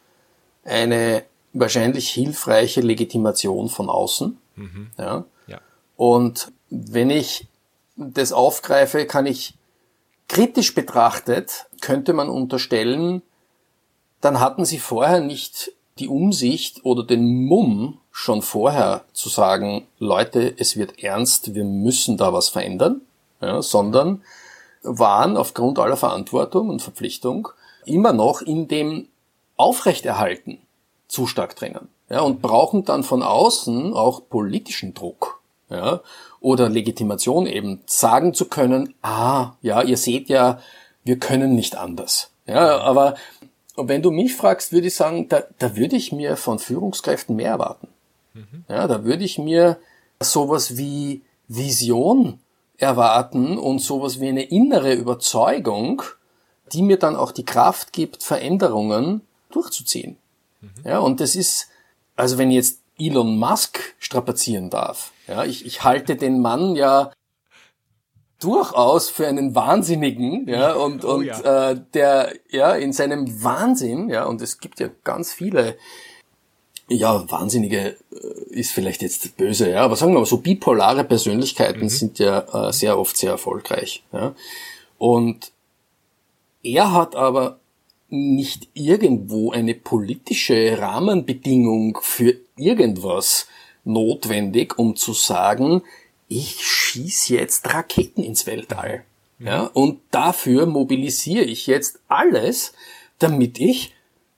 eine wahrscheinlich hilfreiche Legitimation von außen. Mhm. Ja. Und wenn ich das aufgreife, kann ich kritisch betrachtet, könnte man unterstellen, dann hatten sie vorher nicht die Umsicht oder den Mumm, schon vorher zu sagen, Leute, es wird ernst, wir müssen da was verändern, ja, sondern waren aufgrund aller Verantwortung und Verpflichtung immer noch in dem Aufrechterhalten zu stark drängen. Ja, und brauchen dann von außen auch politischen Druck ja, oder Legitimation eben, sagen zu können, ah, ja, ihr seht ja, wir können nicht anders. Ja, aber wenn du mich fragst, würde ich sagen, da, da würde ich mir von Führungskräften mehr erwarten. Mhm. Ja, da würde ich mir sowas wie Vision erwarten und sowas wie eine innere Überzeugung, die mir dann auch die Kraft gibt, Veränderungen durchzuziehen. Mhm. Ja, und das ist, also wenn jetzt Elon Musk strapazieren darf. Ja, ich, ich halte den Mann ja durchaus für einen Wahnsinnigen, ja, und, oh, und ja. Äh, der, ja, in seinem Wahnsinn, ja, und es gibt ja ganz viele, ja, Wahnsinnige äh, ist vielleicht jetzt böse, ja, aber sagen wir mal so, bipolare Persönlichkeiten mhm. sind ja äh, sehr oft sehr erfolgreich, ja. Und er hat aber nicht irgendwo eine politische Rahmenbedingung für irgendwas notwendig, um zu sagen, ich schieß jetzt Raketen ins Weltall. Ja, und dafür mobilisiere ich jetzt alles, damit ich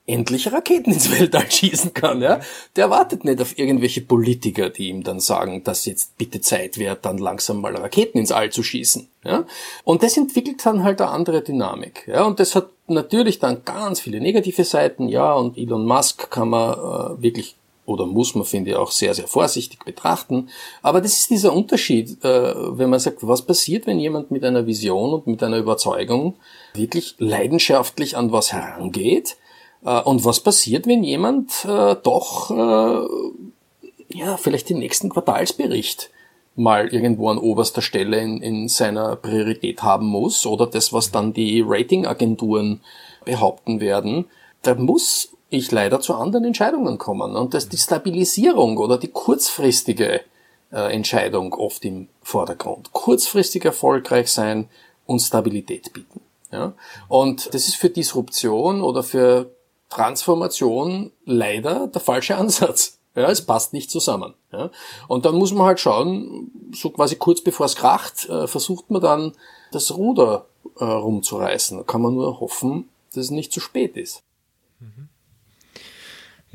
endlich Raketen ins Weltall schießen kann. Ja? Der wartet nicht auf irgendwelche Politiker, die ihm dann sagen, dass jetzt bitte Zeit wäre, dann langsam mal Raketen ins All zu schießen. Ja? Und das entwickelt dann halt eine andere Dynamik. Ja? Und das hat natürlich dann ganz viele negative Seiten. Ja, und Elon Musk kann man äh, wirklich oder muss man, finde ich, auch sehr, sehr vorsichtig betrachten. Aber das ist dieser Unterschied, äh, wenn man sagt, was passiert, wenn jemand mit einer Vision und mit einer Überzeugung wirklich leidenschaftlich an was herangeht, und was passiert, wenn jemand äh, doch ja, vielleicht den nächsten Quartalsbericht mal irgendwo an oberster Stelle in, in seiner Priorität haben muss oder das, was dann die Ratingagenturen behaupten werden, da muss ich leider zu anderen Entscheidungen kommen. Und das die Stabilisierung oder die kurzfristige äh, Entscheidung oft im Vordergrund. Kurzfristig erfolgreich sein und Stabilität bieten. Ja? Und das ist für Disruption oder für Transformation leider der falsche Ansatz. Ja, es passt nicht zusammen. Ja. Und dann muss man halt schauen, so quasi kurz bevor es kracht, äh, versucht man dann das Ruder äh, rumzureißen. Da kann man nur hoffen, dass es nicht zu spät ist. Mhm.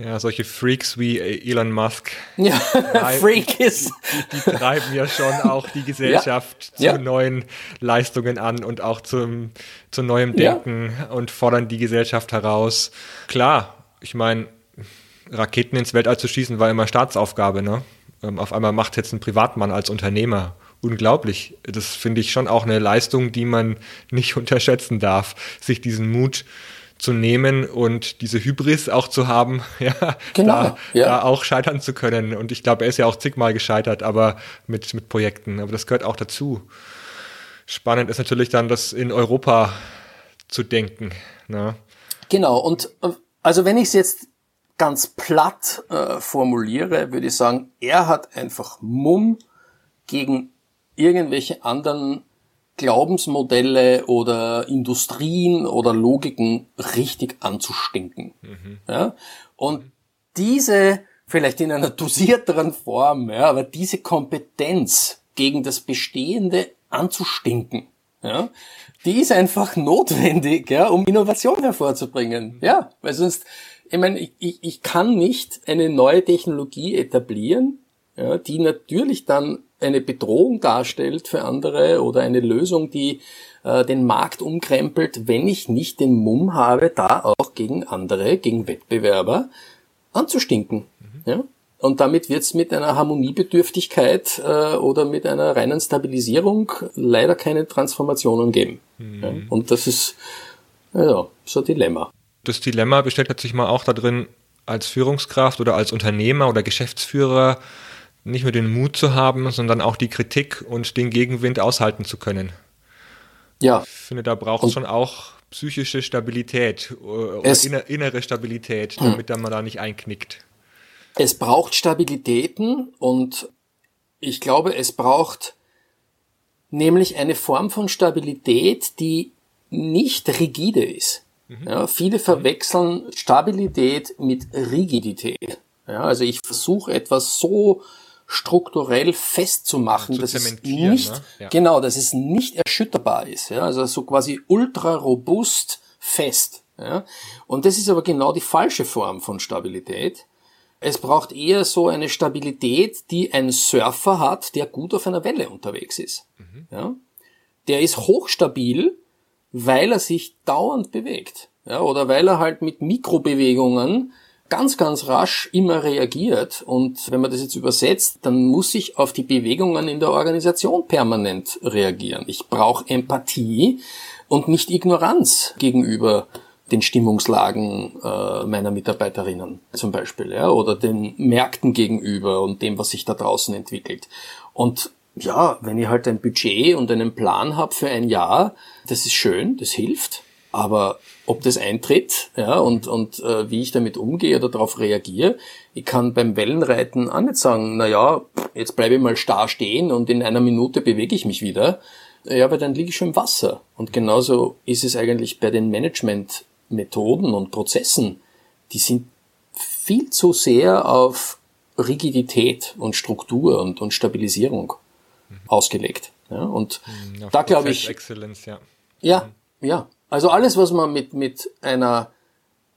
Ja, solche Freaks wie Elon Musk. Ja, Freak ist. Die, die, treiben ja schon auch die Gesellschaft ja. zu ja. neuen Leistungen an und auch zum, zu neuem Denken ja. und fordern die Gesellschaft heraus. Klar, ich meine, Raketen ins Weltall zu schießen war immer Staatsaufgabe, ne? Ähm, auf einmal macht jetzt ein Privatmann als Unternehmer. Unglaublich. Das finde ich schon auch eine Leistung, die man nicht unterschätzen darf, sich diesen Mut zu nehmen und diese Hybris auch zu haben, ja, genau, da, ja. da auch scheitern zu können. Und ich glaube, er ist ja auch zigmal gescheitert, aber mit, mit Projekten. Aber das gehört auch dazu. Spannend ist natürlich dann, das in Europa zu denken. Ne? Genau, und äh, also wenn ich es jetzt ganz platt äh, formuliere, würde ich sagen, er hat einfach Mumm gegen irgendwelche anderen Glaubensmodelle oder Industrien oder Logiken richtig anzustinken. Mhm. Ja? Und diese, vielleicht in einer dosierteren Form, ja, aber diese Kompetenz gegen das Bestehende anzustinken, ja, die ist einfach notwendig, ja, um Innovation hervorzubringen. Ja, weil sonst, ich meine, ich, ich kann nicht eine neue Technologie etablieren, ja, die natürlich dann eine Bedrohung darstellt für andere oder eine Lösung, die äh, den Markt umkrempelt, wenn ich nicht den Mumm habe, da auch gegen andere, gegen Wettbewerber anzustinken. Mhm. Ja? Und damit wird's mit einer Harmoniebedürftigkeit äh, oder mit einer reinen Stabilisierung leider keine Transformationen geben. Mhm. Ja? Und das ist ja, so ein Dilemma das Dilemma besteht sich mal auch darin, als Führungskraft oder als Unternehmer oder Geschäftsführer nicht nur den Mut zu haben, sondern auch die Kritik und den Gegenwind aushalten zu können. Ja. Ich finde, da braucht es schon auch psychische Stabilität äh, oder innere Stabilität, hm. damit man da nicht einknickt. Es braucht Stabilitäten und ich glaube, es braucht nämlich eine Form von Stabilität, die nicht rigide ist. Mhm. Ja, viele verwechseln Stabilität mit Rigidität. Ja, also ich versuche etwas so strukturell festzumachen, dass es nicht, ne? ja. genau, dass es nicht erschütterbar ist. Ja, also so quasi ultra robust fest. Ja, und das ist aber genau die falsche Form von Stabilität. Es braucht eher so eine Stabilität, die ein Surfer hat, der gut auf einer Welle unterwegs ist. Mhm. Ja, der ist hochstabil, weil er sich dauernd bewegt. Ja, oder weil er halt mit Mikrobewegungen ganz, ganz rasch immer reagiert. Und wenn man das jetzt übersetzt, dann muss ich auf die Bewegungen in der Organisation permanent reagieren. Ich brauche Empathie und nicht Ignoranz gegenüber den Stimmungslagen äh, meiner Mitarbeiterinnen zum Beispiel, ja, oder den Märkten gegenüber und dem, was sich da draußen entwickelt. Und ja, wenn ich halt ein Budget und einen Plan habe für ein Jahr, das ist schön, das hilft, aber ob das eintritt ja, und, und äh, wie ich damit umgehe oder darauf reagiere, ich kann beim Wellenreiten auch nicht sagen, na ja, jetzt bleibe ich mal starr stehen und in einer Minute bewege ich mich wieder. Ja, weil dann liege ich schon im Wasser. Und genauso ist es eigentlich bei den Managementmethoden und Prozessen. Die sind viel zu sehr auf Rigidität und Struktur und, und Stabilisierung mhm. ausgelegt. Ja, und mhm, da glaube ich. Excellence, ja. Ja, mhm. ja. Also alles, was man mit, mit einer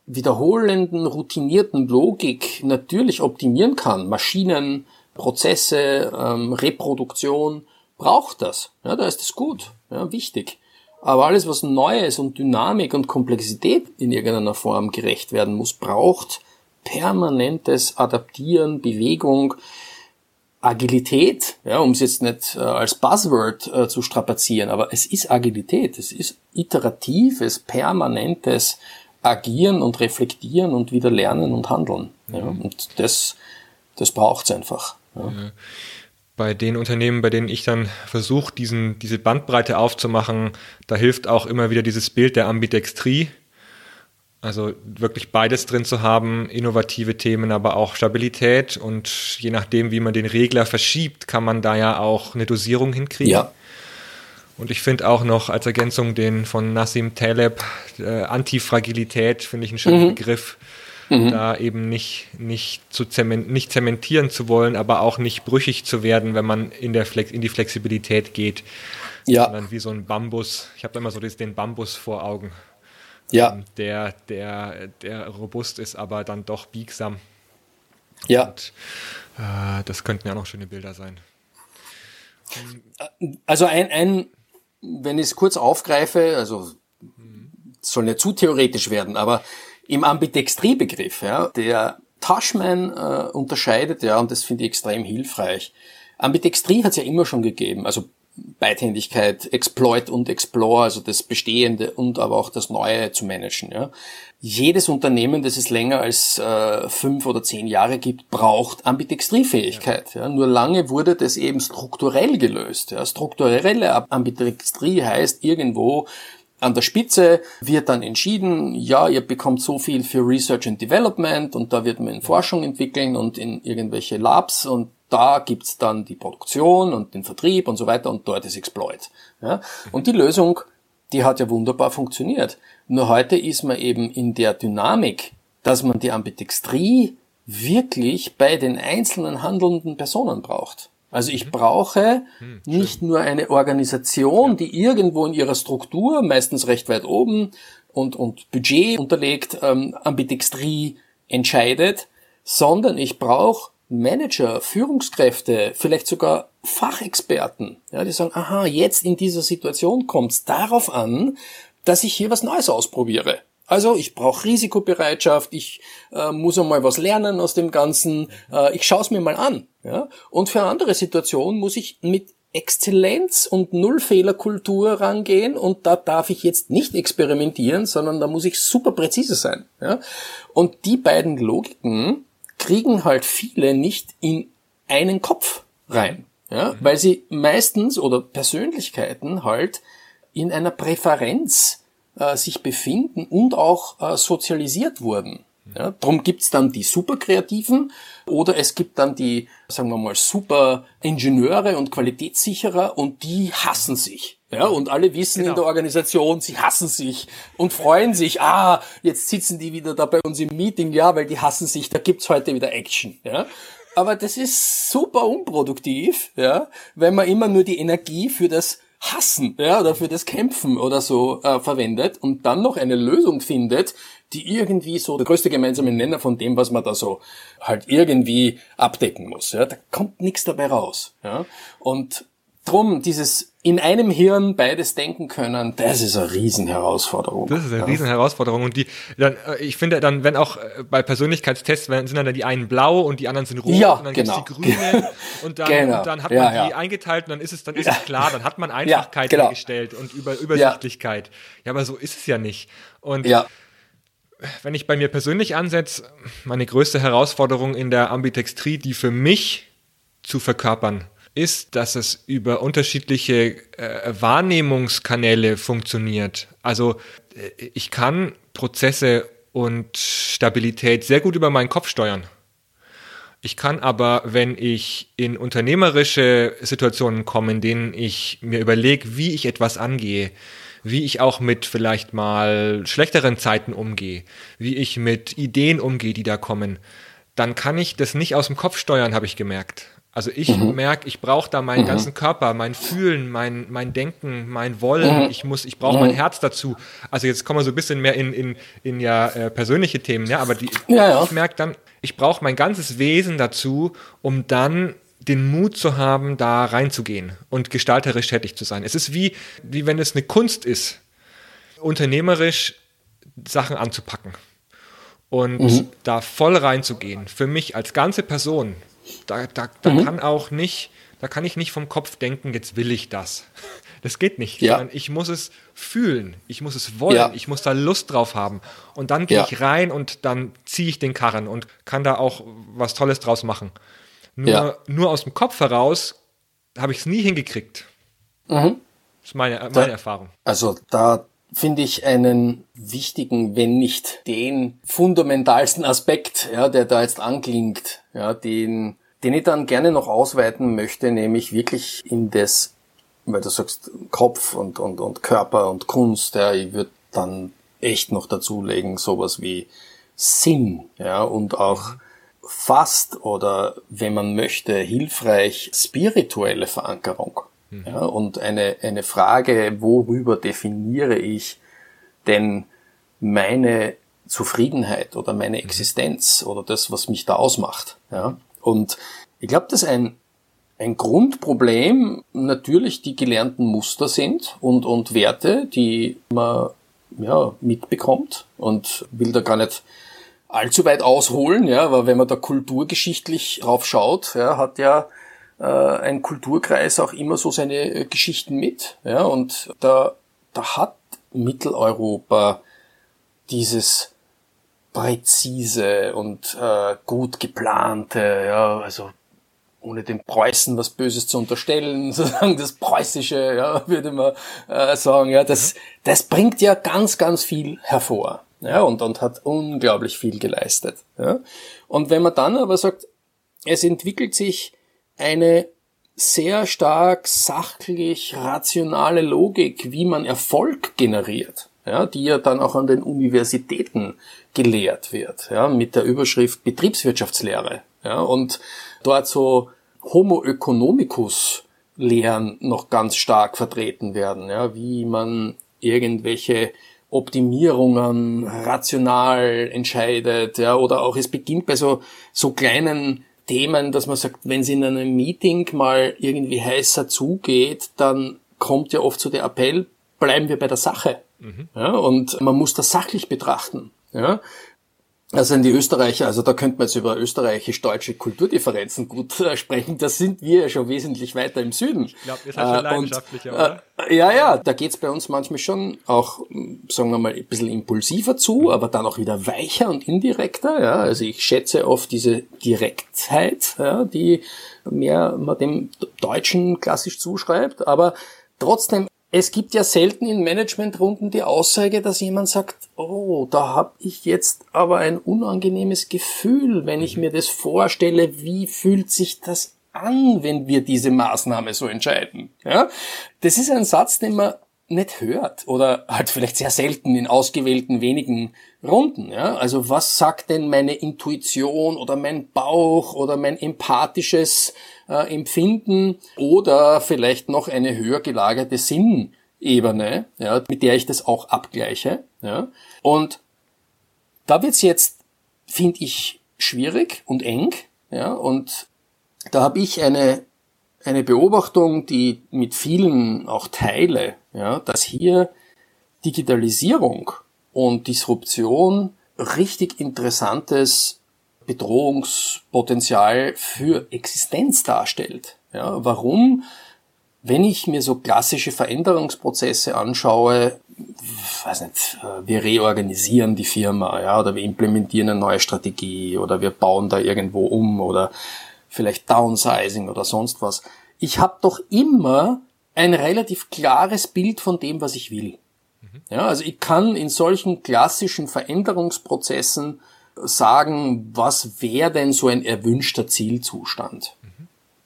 wiederholenden, routinierten Logik natürlich optimieren kann, Maschinen, Prozesse, ähm, Reproduktion, braucht das. Ja, da ist es gut, ja, wichtig. Aber alles, was Neues und Dynamik und Komplexität in irgendeiner Form gerecht werden muss, braucht permanentes Adaptieren, Bewegung, Agilität, ja, um es jetzt nicht äh, als Buzzword äh, zu strapazieren, aber es ist Agilität, es ist iteratives, permanentes Agieren und Reflektieren und wieder lernen und handeln. Mhm. Ja, und das Das braucht es einfach. Ja. Ja. Bei den Unternehmen, bei denen ich dann versuche, diese Bandbreite aufzumachen, da hilft auch immer wieder dieses Bild der Ambidextrie. Also wirklich beides drin zu haben, innovative Themen, aber auch Stabilität. Und je nachdem, wie man den Regler verschiebt, kann man da ja auch eine Dosierung hinkriegen. Ja. Und ich finde auch noch als Ergänzung den von Nassim Taleb, äh, Antifragilität, finde ich einen schönen mhm. Begriff, mhm. da eben nicht, nicht, zu zement, nicht zementieren zu wollen, aber auch nicht brüchig zu werden, wenn man in, der Flex, in die Flexibilität geht. Ja. Sondern wie so ein Bambus. Ich habe immer so den Bambus vor Augen. Ja. Ähm, der, der, der robust ist, aber dann doch biegsam. Ja. Und, äh, das könnten ja noch schöne Bilder sein. Also ein, ein wenn ich es kurz aufgreife, also soll nicht zu theoretisch werden, aber im Ambidextrie-Begriff, ja, der Tashman äh, unterscheidet, ja, und das finde ich extrem hilfreich. Ambidextrie hat es ja immer schon gegeben, also Beidhändigkeit, Exploit und Explore, also das Bestehende und aber auch das Neue zu managen. Ja. Jedes Unternehmen, das es länger als äh, fünf oder zehn Jahre gibt, braucht Ambidextriefähigkeit. Ja. ja. Nur lange wurde das eben strukturell gelöst. Ja. Strukturelle Ambidextrie heißt irgendwo, an der Spitze wird dann entschieden, ja, ihr bekommt so viel für Research and Development und da wird man in Forschung entwickeln und in irgendwelche Labs und da gibt's dann die Produktion und den Vertrieb und so weiter und dort ist Exploit. Ja? Und die Lösung, die hat ja wunderbar funktioniert. Nur heute ist man eben in der Dynamik, dass man die Ambidextrie wirklich bei den einzelnen handelnden Personen braucht. Also ich mhm. brauche hm, nicht nur eine Organisation, die irgendwo in ihrer Struktur, meistens recht weit oben und, und Budget unterlegt, ähm, Ambidextrie entscheidet, sondern ich brauche Manager, Führungskräfte, vielleicht sogar Fachexperten, ja, die sagen, aha, jetzt in dieser Situation kommt es darauf an, dass ich hier was Neues ausprobiere. Also ich brauche Risikobereitschaft, ich äh, muss einmal was lernen aus dem Ganzen, äh, ich schaue es mir mal an. Ja? Und für andere Situation muss ich mit Exzellenz und Nullfehlerkultur rangehen und da darf ich jetzt nicht experimentieren, sondern da muss ich super präzise sein. Ja? Und die beiden Logiken, kriegen halt viele nicht in einen Kopf rein. Ja, mhm. weil sie meistens oder Persönlichkeiten halt in einer Präferenz äh, sich befinden und auch äh, sozialisiert wurden. Ja, drum gibt's dann die Superkreativen oder es gibt dann die, sagen wir mal, Super-Ingenieure und Qualitätssicherer und die hassen sich. Ja, und alle wissen genau. in der Organisation, sie hassen sich und freuen sich, ah, jetzt sitzen die wieder da bei uns im Meeting, ja, weil die hassen sich, da gibt's heute wieder Action. Ja. Aber das ist super unproduktiv, ja, wenn man immer nur die Energie für das Hassen ja, oder für das Kämpfen oder so äh, verwendet und dann noch eine Lösung findet, die irgendwie so der größte gemeinsame Nenner von dem, was man da so halt irgendwie abdecken muss. Ja, da kommt nichts dabei raus. Ja, und drum dieses in einem Hirn beides denken können, das ist eine Riesenherausforderung. Das ist eine ja. Riesenherausforderung. Und die, dann, äh, ich finde dann, wenn auch äh, bei Persönlichkeitstests sind dann die einen blau und die anderen sind rot ja, und dann genau. gibt's die grüne und dann, genau. und dann hat man ja, die eingeteilt und dann ist es, dann ist es klar, dann hat man Einfachkeit genau. hergestellt und Über Übersichtlichkeit. Ja. aber so ist es ja nicht. Und wenn ich bei mir persönlich ansetze, meine größte Herausforderung in der Ambidextrie, die für mich zu verkörpern ist, dass es über unterschiedliche äh, Wahrnehmungskanäle funktioniert. Also äh, ich kann Prozesse und Stabilität sehr gut über meinen Kopf steuern. Ich kann aber, wenn ich in unternehmerische Situationen komme, in denen ich mir überlege, wie ich etwas angehe, wie ich auch mit vielleicht mal schlechteren Zeiten umgehe, wie ich mit Ideen umgehe, die da kommen, dann kann ich das nicht aus dem Kopf steuern, habe ich gemerkt. Also ich mhm. merke, ich brauche da meinen mhm. ganzen Körper, mein Fühlen, mein, mein Denken, mein Wollen. Mhm. Ich muss, ich brauche mein mhm. Herz dazu. Also jetzt kommen wir so ein bisschen mehr in, in, in ja äh, persönliche Themen, ja, aber die, ja, ja. ich merke dann, ich brauche mein ganzes Wesen dazu, um dann den Mut zu haben, da reinzugehen und gestalterisch tätig zu sein. Es ist wie, wie wenn es eine Kunst ist, unternehmerisch Sachen anzupacken und mhm. da voll reinzugehen. Für mich als ganze Person, da, da, da mhm. kann auch nicht, da kann ich nicht vom Kopf denken, jetzt will ich das. Das geht nicht. Ja. Ich muss es fühlen, ich muss es wollen, ja. ich muss da Lust drauf haben. Und dann gehe ja. ich rein und dann ziehe ich den Karren und kann da auch was Tolles draus machen. Nur, nur aus dem Kopf heraus habe ich es nie hingekriegt. Mhm. Das ist meine, meine da, Erfahrung. Also da finde ich einen wichtigen, wenn nicht den fundamentalsten Aspekt, ja, der da jetzt anklingt, ja, den, den ich dann gerne noch ausweiten möchte, nämlich wirklich in das, weil du sagst Kopf und, und, und Körper und Kunst, ja, ich würde dann echt noch dazulegen sowas wie Sinn, ja, und auch fast oder wenn man möchte, hilfreich spirituelle Verankerung. Mhm. Ja, und eine, eine Frage, worüber definiere ich denn meine Zufriedenheit oder meine mhm. Existenz oder das, was mich da ausmacht. Ja? Und ich glaube, dass ein, ein Grundproblem natürlich die gelernten Muster sind und, und Werte, die man ja, mitbekommt und will da gar nicht allzu weit ausholen, ja, aber wenn man da kulturgeschichtlich drauf schaut, ja, hat ja äh, ein Kulturkreis auch immer so seine äh, Geschichten mit. Ja, und da, da hat Mitteleuropa dieses präzise und äh, gut geplante, ja, also ohne dem Preußen was Böses zu unterstellen, sozusagen das Preußische, ja, würde man äh, sagen, ja, das, das bringt ja ganz, ganz viel hervor, ja, und, und hat unglaublich viel geleistet, ja. Und wenn man dann aber sagt, es entwickelt sich eine sehr stark sachlich rationale Logik, wie man Erfolg generiert, ja, die ja dann auch an den Universitäten gelehrt wird, ja, mit der Überschrift Betriebswirtschaftslehre, ja, und dort so Homo economicus Lehren noch ganz stark vertreten werden, ja, wie man irgendwelche Optimierungen rational entscheidet, ja, oder auch es beginnt bei so, so kleinen Themen, dass man sagt, wenn es in einem Meeting mal irgendwie heißer zugeht, dann kommt ja oft so der Appell, bleiben wir bei der Sache. Mhm. Ja, und man muss das sachlich betrachten. Ja. Also in die Österreicher, also da könnte man jetzt über österreichisch-deutsche Kulturdifferenzen gut äh, sprechen. Da sind wir ja schon wesentlich weiter im Süden. Ich glaube, ihr seid schon äh, leidenschaftlicher, und, oder? Äh, ja, ja, da geht's bei uns manchmal schon auch, sagen wir mal, ein bisschen impulsiver zu, aber dann auch wieder weicher und indirekter. Ja. Also ich schätze oft diese Direktheit, ja, die mehr man dem Deutschen klassisch zuschreibt, aber trotzdem es gibt ja selten in Managementrunden die Aussage, dass jemand sagt, oh, da habe ich jetzt aber ein unangenehmes Gefühl, wenn ich mir das vorstelle, wie fühlt sich das an, wenn wir diese Maßnahme so entscheiden. Ja? Das ist ein Satz, den man nicht hört oder halt vielleicht sehr selten in ausgewählten wenigen Runden. Ja? Also was sagt denn meine Intuition oder mein Bauch oder mein empathisches äh, Empfinden oder vielleicht noch eine höher gelagerte Sinnebene, ja, mit der ich das auch abgleiche. Ja? Und da wird's jetzt, finde ich, schwierig und eng. Ja? Und da habe ich eine eine Beobachtung, die mit vielen auch teile, ja, dass hier Digitalisierung und Disruption richtig interessantes Bedrohungspotenzial für Existenz darstellt. Ja, warum? Wenn ich mir so klassische Veränderungsprozesse anschaue, weiß nicht, wir reorganisieren die Firma, ja, oder wir implementieren eine neue Strategie oder wir bauen da irgendwo um oder vielleicht Downsizing oder sonst was. Ich habe doch immer ein relativ klares Bild von dem, was ich will. Ja, also ich kann in solchen klassischen Veränderungsprozessen sagen, was wäre denn so ein erwünschter Zielzustand.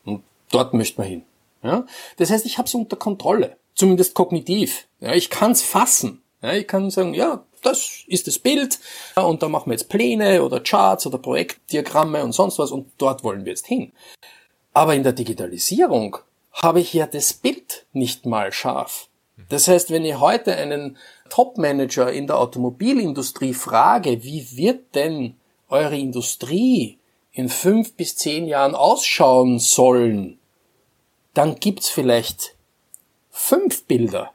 Und dort möchte man hin. Ja? Das heißt, ich habe es unter Kontrolle, zumindest kognitiv. Ja, ich kann es fassen. Ja, ich kann sagen, ja, das ist das Bild und da machen wir jetzt Pläne oder Charts oder Projektdiagramme und sonst was und dort wollen wir jetzt hin. Aber in der Digitalisierung habe ich ja das Bild nicht mal scharf. Das heißt, wenn ich heute einen Top-Manager in der Automobilindustrie frage, wie wird denn eure Industrie in fünf bis zehn Jahren ausschauen sollen, dann gibt's vielleicht fünf Bilder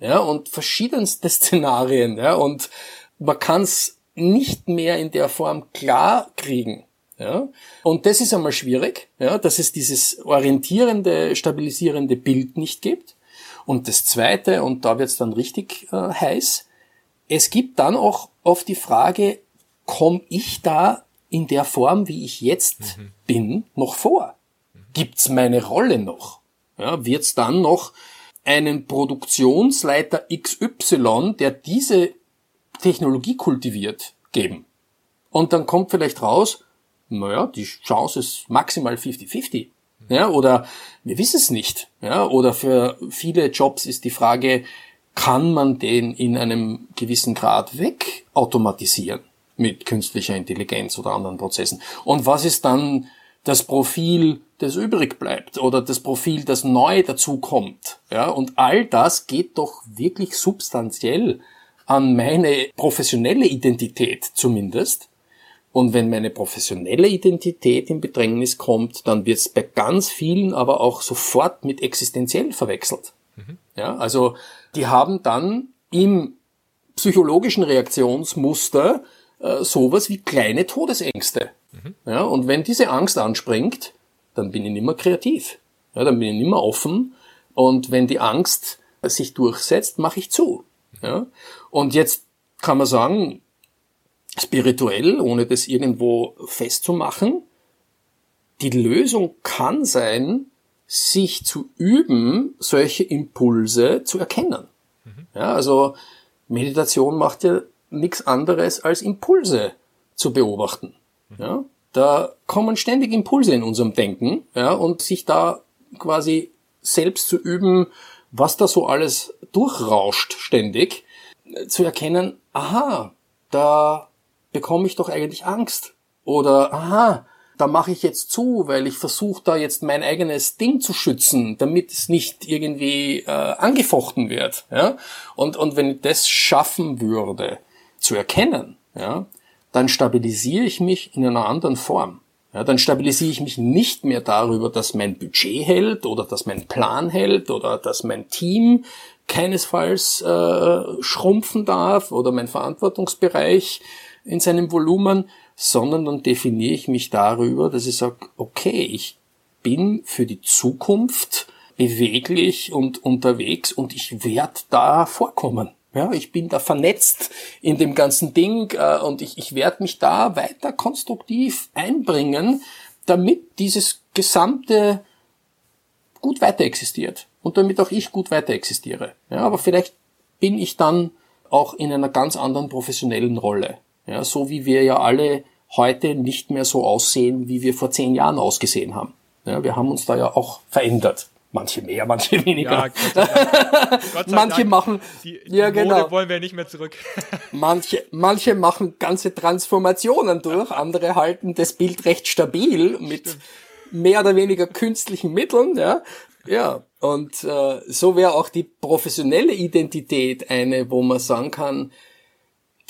ja, und verschiedenste Szenarien, ja, und man kann es nicht mehr in der Form klar kriegen. Ja, und das ist einmal schwierig, ja, dass es dieses orientierende, stabilisierende Bild nicht gibt. Und das Zweite, und da wird's dann richtig äh, heiß, es gibt dann auch oft die Frage, komme ich da in der Form, wie ich jetzt mhm. bin, noch vor? Gibt's meine Rolle noch? Ja, wird's dann noch einen Produktionsleiter XY, der diese Technologie kultiviert, geben? Und dann kommt vielleicht raus, naja, die Chance ist maximal 50-50. Ja, oder wir wissen es nicht. Ja, oder für viele Jobs ist die Frage, kann man den in einem gewissen Grad wegautomatisieren mit künstlicher Intelligenz oder anderen Prozessen? Und was ist dann das Profil, das übrig bleibt oder das Profil, das neu dazukommt? Ja, und all das geht doch wirklich substanziell an meine professionelle Identität zumindest und wenn meine professionelle Identität in Bedrängnis kommt, dann wird es bei ganz vielen aber auch sofort mit existenziell verwechselt. Mhm. Ja, also die haben dann im psychologischen Reaktionsmuster äh, sowas wie kleine Todesängste. Mhm. Ja, und wenn diese Angst anspringt, dann bin ich nicht mehr kreativ. Ja, dann bin ich nicht mehr offen. Und wenn die Angst sich durchsetzt, mache ich zu. Ja? Und jetzt kann man sagen, spirituell, ohne das irgendwo festzumachen. Die Lösung kann sein, sich zu üben, solche Impulse zu erkennen. Mhm. Ja, also Meditation macht ja nichts anderes als Impulse zu beobachten. Mhm. Ja, da kommen ständig Impulse in unserem Denken, ja, und sich da quasi selbst zu üben, was da so alles durchrauscht ständig, zu erkennen, aha, da bekomme ich doch eigentlich Angst. Oder, aha, da mache ich jetzt zu, weil ich versuche da jetzt mein eigenes Ding zu schützen, damit es nicht irgendwie äh, angefochten wird. Ja? Und, und wenn ich das schaffen würde, zu erkennen, ja, dann stabilisiere ich mich in einer anderen Form. Ja, dann stabilisiere ich mich nicht mehr darüber, dass mein Budget hält oder dass mein Plan hält oder dass mein Team keinesfalls äh, schrumpfen darf oder mein Verantwortungsbereich in seinem Volumen, sondern dann definiere ich mich darüber, dass ich sage, okay, ich bin für die Zukunft beweglich und unterwegs und ich werde da vorkommen. Ja, ich bin da vernetzt in dem ganzen Ding äh, und ich, ich werde mich da weiter konstruktiv einbringen, damit dieses gesamte gut weiter existiert und damit auch ich gut weiter existiere. Ja, aber vielleicht bin ich dann auch in einer ganz anderen professionellen Rolle. Ja, so wie wir ja alle heute nicht mehr so aussehen, wie wir vor zehn Jahren ausgesehen haben. Ja, wir haben uns da ja auch verändert. Manche mehr, manche weniger. Ja, manche Dank. machen, die, die ja genau. Mode wollen wir nicht mehr zurück. manche, manche machen ganze Transformationen durch, andere halten das Bild recht stabil mit Stimmt. mehr oder weniger künstlichen Mitteln, ja. Ja, und äh, so wäre auch die professionelle Identität eine, wo man sagen kann,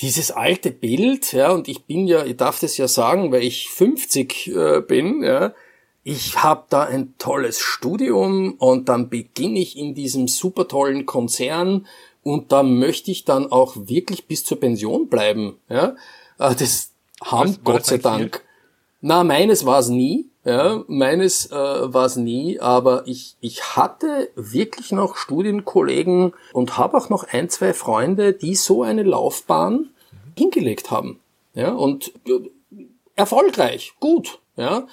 dieses alte Bild, ja, und ich bin ja, ich darf das ja sagen, weil ich 50 äh, bin, ja, ich habe da ein tolles Studium und dann beginne ich in diesem super tollen Konzern und da möchte ich dann auch wirklich bis zur Pension bleiben, ja. Äh, das haben Was, Gott sei Dank. Viel? Na, meines war es nie. Ja, meines äh, war es nie, aber ich, ich hatte wirklich noch Studienkollegen und habe auch noch ein, zwei Freunde, die so eine Laufbahn hingelegt haben. Ja, und äh, erfolgreich, gut. Ja,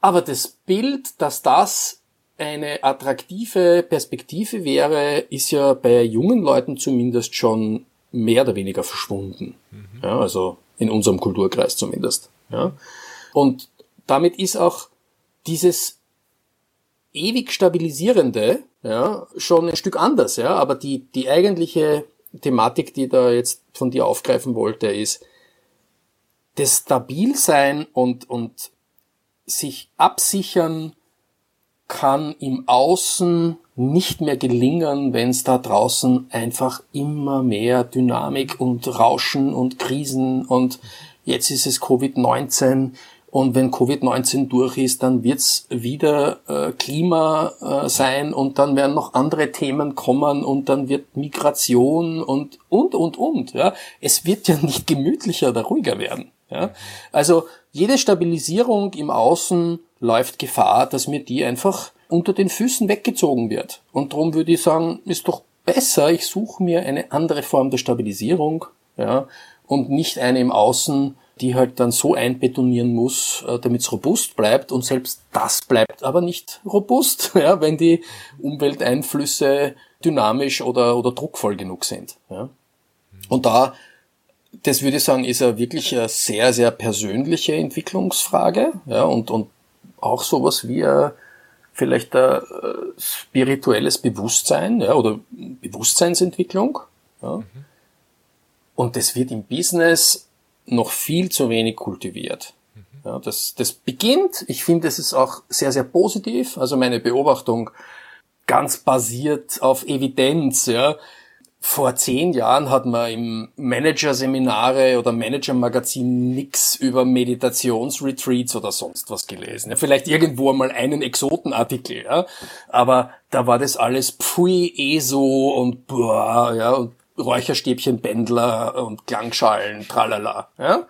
aber das Bild, dass das eine attraktive Perspektive wäre, ist ja bei jungen Leuten zumindest schon mehr oder weniger verschwunden. Mhm. Ja, also in unserem Kulturkreis zumindest. Ja. Und damit ist auch dieses ewig stabilisierende, ja, schon ein Stück anders, ja, aber die, die eigentliche Thematik, die da jetzt von dir aufgreifen wollte, ist, das Stabilsein und, und sich absichern kann im Außen nicht mehr gelingen, wenn es da draußen einfach immer mehr Dynamik und Rauschen und Krisen und jetzt ist es Covid-19 und wenn Covid-19 durch ist, dann wird's wieder äh, Klima äh, sein und dann werden noch andere Themen kommen und dann wird Migration und und und und. Ja, es wird ja nicht gemütlicher oder ruhiger werden. Ja, also jede Stabilisierung im Außen läuft Gefahr, dass mir die einfach unter den Füßen weggezogen wird. Und darum würde ich sagen, ist doch besser, ich suche mir eine andere Form der Stabilisierung, ja, und nicht eine im Außen, die halt dann so einbetonieren muss, äh, damit es robust bleibt. Und selbst das bleibt aber nicht robust, ja, wenn die Umwelteinflüsse dynamisch oder, oder druckvoll genug sind. Ja. Und da, das würde ich sagen, ist ja wirklich eine sehr, sehr persönliche Entwicklungsfrage. Ja, und, und auch sowas wie ein, vielleicht ein spirituelles Bewusstsein ja, oder Bewusstseinsentwicklung. Ja. Mhm. Und das wird im Business noch viel zu wenig kultiviert. Ja, das, das beginnt, ich finde, es ist auch sehr, sehr positiv. Also meine Beobachtung ganz basiert auf Evidenz, ja. Vor zehn Jahren hat man im Managerseminare oder Managermagazin nix über Meditationsretreats oder sonst was gelesen. Ja, vielleicht irgendwo einmal einen Exotenartikel, ja. Aber da war das alles pfui, ESO und boah, ja, und Räucherstäbchenbändler und Klangschalen, tralala. Ja?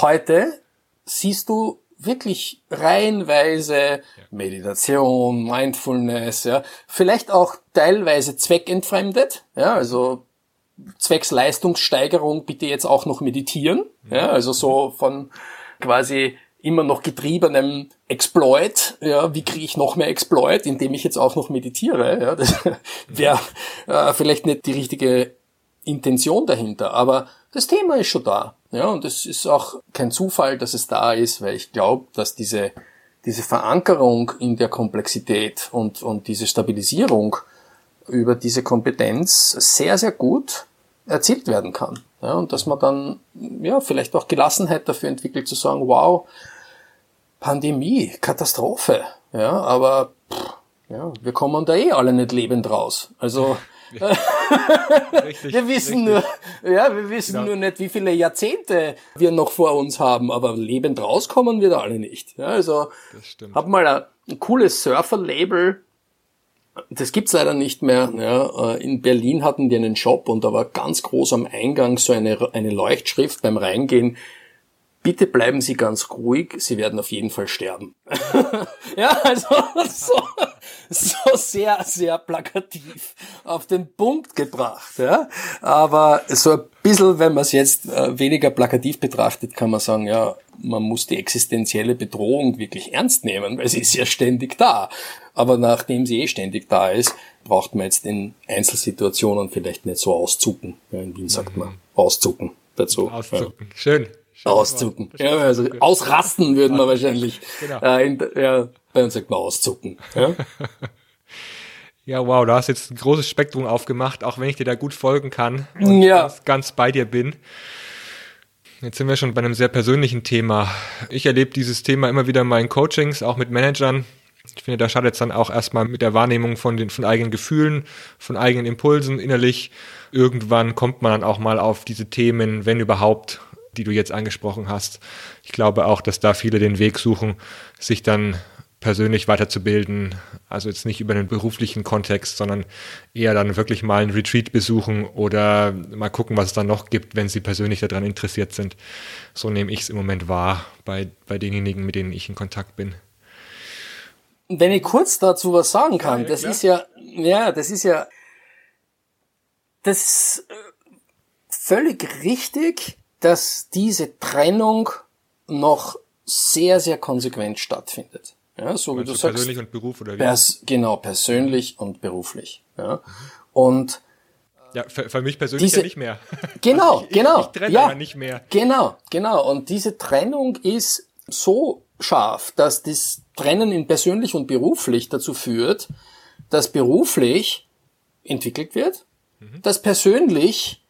Heute siehst du wirklich reihenweise Meditation, Mindfulness, ja, vielleicht auch teilweise zweckentfremdet, ja, also zwecks Leistungssteigerung bitte jetzt auch noch meditieren, ja, also so von quasi immer noch getriebenem Exploit, ja, wie kriege ich noch mehr Exploit, indem ich jetzt auch noch meditiere, ja, das wäre äh, vielleicht nicht die richtige Intention dahinter, aber das Thema ist schon da. Ja, und es ist auch kein Zufall, dass es da ist, weil ich glaube, dass diese, diese Verankerung in der Komplexität und, und diese Stabilisierung über diese Kompetenz sehr, sehr gut erzielt werden kann. Ja, und dass man dann, ja, vielleicht auch Gelassenheit dafür entwickelt zu sagen, wow, Pandemie, Katastrophe, ja, aber, pff, ja, wir kommen da eh alle nicht lebend raus. Also, richtig, wir wissen richtig. nur, ja, wir wissen genau. nur nicht, wie viele Jahrzehnte wir noch vor uns haben, aber lebend rauskommen wir da alle nicht. Ja, also, hab mal ein, ein cooles Surfer-Label das gibt's leider nicht mehr. Ja. Äh, in Berlin hatten die einen Shop und da war ganz groß am Eingang so eine, eine Leuchtschrift beim Reingehen. Bitte bleiben Sie ganz ruhig, Sie werden auf jeden Fall sterben. ja, also so, so sehr, sehr plakativ auf den Punkt gebracht. Ja? Aber so ein bisschen, wenn man es jetzt äh, weniger plakativ betrachtet, kann man sagen, ja, man muss die existenzielle Bedrohung wirklich ernst nehmen, weil sie ist ja ständig da. Aber nachdem sie eh ständig da ist, braucht man jetzt in Einzelsituationen vielleicht nicht so auszucken. Ja, in Wien sagt man mhm. auszucken dazu. Auszucken, ja. schön. Auszucken. Ja, also ausrasten würden wir wahrscheinlich. Genau. Äh, in, ja, bei uns sagt man auszucken. Ja? Ja, wow, da hast jetzt ein großes Spektrum aufgemacht, auch wenn ich dir da gut folgen kann und ja. ganz, ganz bei dir bin. Jetzt sind wir schon bei einem sehr persönlichen Thema. Ich erlebe dieses Thema immer wieder in meinen Coachings, auch mit Managern. Ich finde, da schadet es dann auch erstmal mit der Wahrnehmung von den von eigenen Gefühlen, von eigenen Impulsen innerlich. Irgendwann kommt man dann auch mal auf diese Themen, wenn überhaupt, die du jetzt angesprochen hast. Ich glaube auch, dass da viele den Weg suchen, sich dann persönlich weiterzubilden. Also jetzt nicht über einen beruflichen Kontext, sondern eher dann wirklich mal ein Retreat besuchen oder mal gucken, was es dann noch gibt, wenn sie persönlich daran interessiert sind. So nehme ich es im Moment wahr bei, bei denjenigen, mit denen ich in Kontakt bin. Wenn ich kurz dazu was sagen kann, ja, das klar. ist ja, ja, das ist ja, das ist äh, völlig richtig, dass diese Trennung noch sehr, sehr konsequent stattfindet. Ja, so wie du sagst. Persönlich und Beruf oder wie? Pers genau, persönlich und beruflich. Ja. Und ja, für, für mich persönlich diese, ja nicht mehr. Genau, ich, genau. Ich, ich trenne ja, nicht mehr. Genau, genau. Und diese Trennung ist so scharf, dass das Trennen in persönlich und beruflich dazu führt, dass beruflich entwickelt wird, mhm. dass persönlich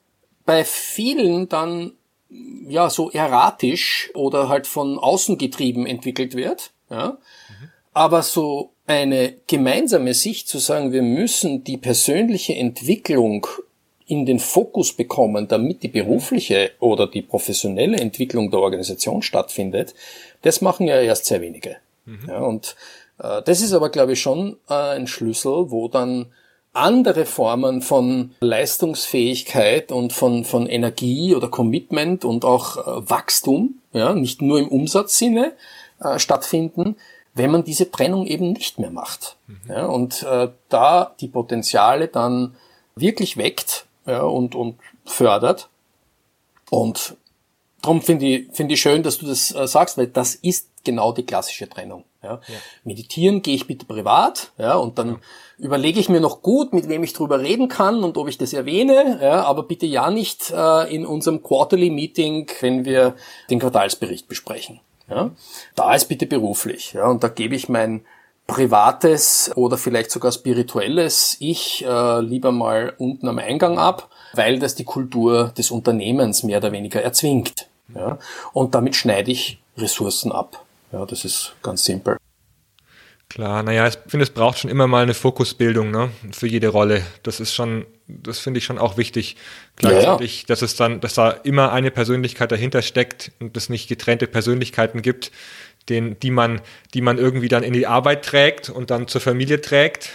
bei vielen dann ja so erratisch oder halt von außen getrieben entwickelt wird, ja. Mhm. Aber so eine gemeinsame Sicht zu sagen, wir müssen die persönliche Entwicklung in den Fokus bekommen, damit die berufliche oder die professionelle Entwicklung der Organisation stattfindet, das machen ja erst sehr wenige. Mhm. Ja, und äh, das ist aber, glaube ich, schon äh, ein Schlüssel, wo dann andere Formen von Leistungsfähigkeit und von, von Energie oder Commitment und auch äh, Wachstum, ja, nicht nur im Umsatzsinne, äh, stattfinden, wenn man diese Trennung eben nicht mehr macht. Mhm. Ja, und äh, da die Potenziale dann wirklich weckt ja, und, und fördert. Und darum finde ich, finde ich schön, dass du das äh, sagst, weil das ist genau die klassische Trennung. Ja. ja. Meditieren gehe ich bitte privat, ja, und dann ja. überlege ich mir noch gut, mit wem ich drüber reden kann und ob ich das erwähne, ja, aber bitte ja nicht äh, in unserem Quarterly Meeting, wenn wir den Quartalsbericht besprechen. Ja. Da ist bitte beruflich, ja, und da gebe ich mein privates oder vielleicht sogar spirituelles Ich äh, lieber mal unten am Eingang ab, weil das die Kultur des Unternehmens mehr oder weniger erzwingt. Ja? Und damit schneide ich Ressourcen ab. Ja, das ist ganz simpel. Klar, naja, ich finde, es braucht schon immer mal eine Fokusbildung ne, für jede Rolle. Das ist schon, das finde ich schon auch wichtig. Gleichzeitig, ja, ja. dass es dann, dass da immer eine Persönlichkeit dahinter steckt und es nicht getrennte Persönlichkeiten gibt, den, die man, die man irgendwie dann in die Arbeit trägt und dann zur Familie trägt.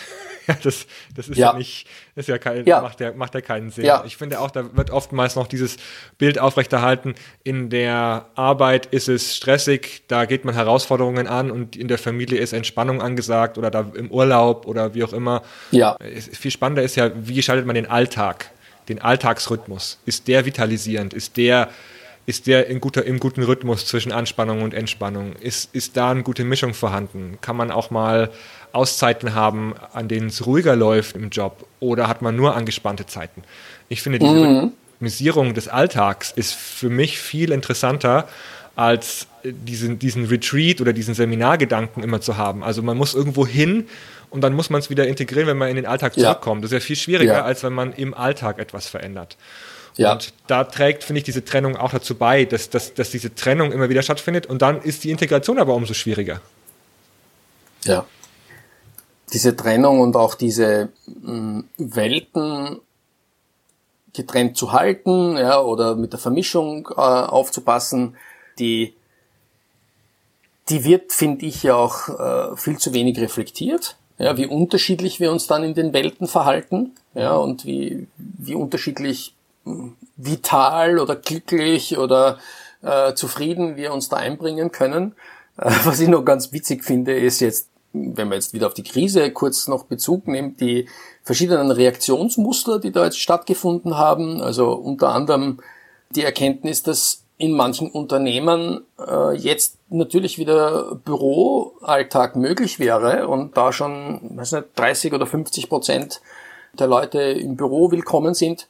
Das, das ist ja, ja nicht, ist ja kein, ja. macht ja, macht ja keinen Sinn. Ja. Ich finde auch, da wird oftmals noch dieses Bild aufrechterhalten, in der Arbeit ist es stressig, da geht man Herausforderungen an und in der Familie ist Entspannung angesagt oder da im Urlaub oder wie auch immer. Ja. Viel spannender ist ja, wie gestaltet man den Alltag, den Alltagsrhythmus? Ist der vitalisierend? Ist der ist der in guter, im guten Rhythmus zwischen Anspannung und Entspannung? Ist, ist da eine gute Mischung vorhanden? Kann man auch mal Auszeiten haben, an denen es ruhiger läuft im Job? Oder hat man nur angespannte Zeiten? Ich finde, diese mhm. Des Alltags ist für mich viel interessanter als diesen, diesen Retreat oder diesen Seminargedanken immer zu haben. Also man muss irgendwo hin und dann muss man es wieder integrieren, wenn man in den Alltag zurückkommt. Ja. Das ist ja viel schwieriger, ja. als wenn man im Alltag etwas verändert. Ja. Und da trägt, finde ich, diese Trennung auch dazu bei, dass, dass, dass diese Trennung immer wieder stattfindet und dann ist die Integration aber umso schwieriger. Ja. Diese Trennung und auch diese mh, mm, Welten getrennt zu halten, ja, oder mit der Vermischung äh, aufzupassen, die, die wird, finde ich, ja auch äh, viel zu wenig reflektiert. Ja, wie unterschiedlich wir uns dann in den Welten verhalten, ja, und wie, wie unterschiedlich vital oder glücklich oder äh, zufrieden wir uns da einbringen können. Äh, was ich noch ganz witzig finde, ist jetzt, wenn man jetzt wieder auf die Krise kurz noch Bezug nimmt, die verschiedenen Reaktionsmuster, die da jetzt stattgefunden haben. Also unter anderem die Erkenntnis, dass in manchen Unternehmen äh, jetzt natürlich wieder Büroalltag möglich wäre und da schon, weiß nicht, 30 oder 50 Prozent der Leute im Büro willkommen sind.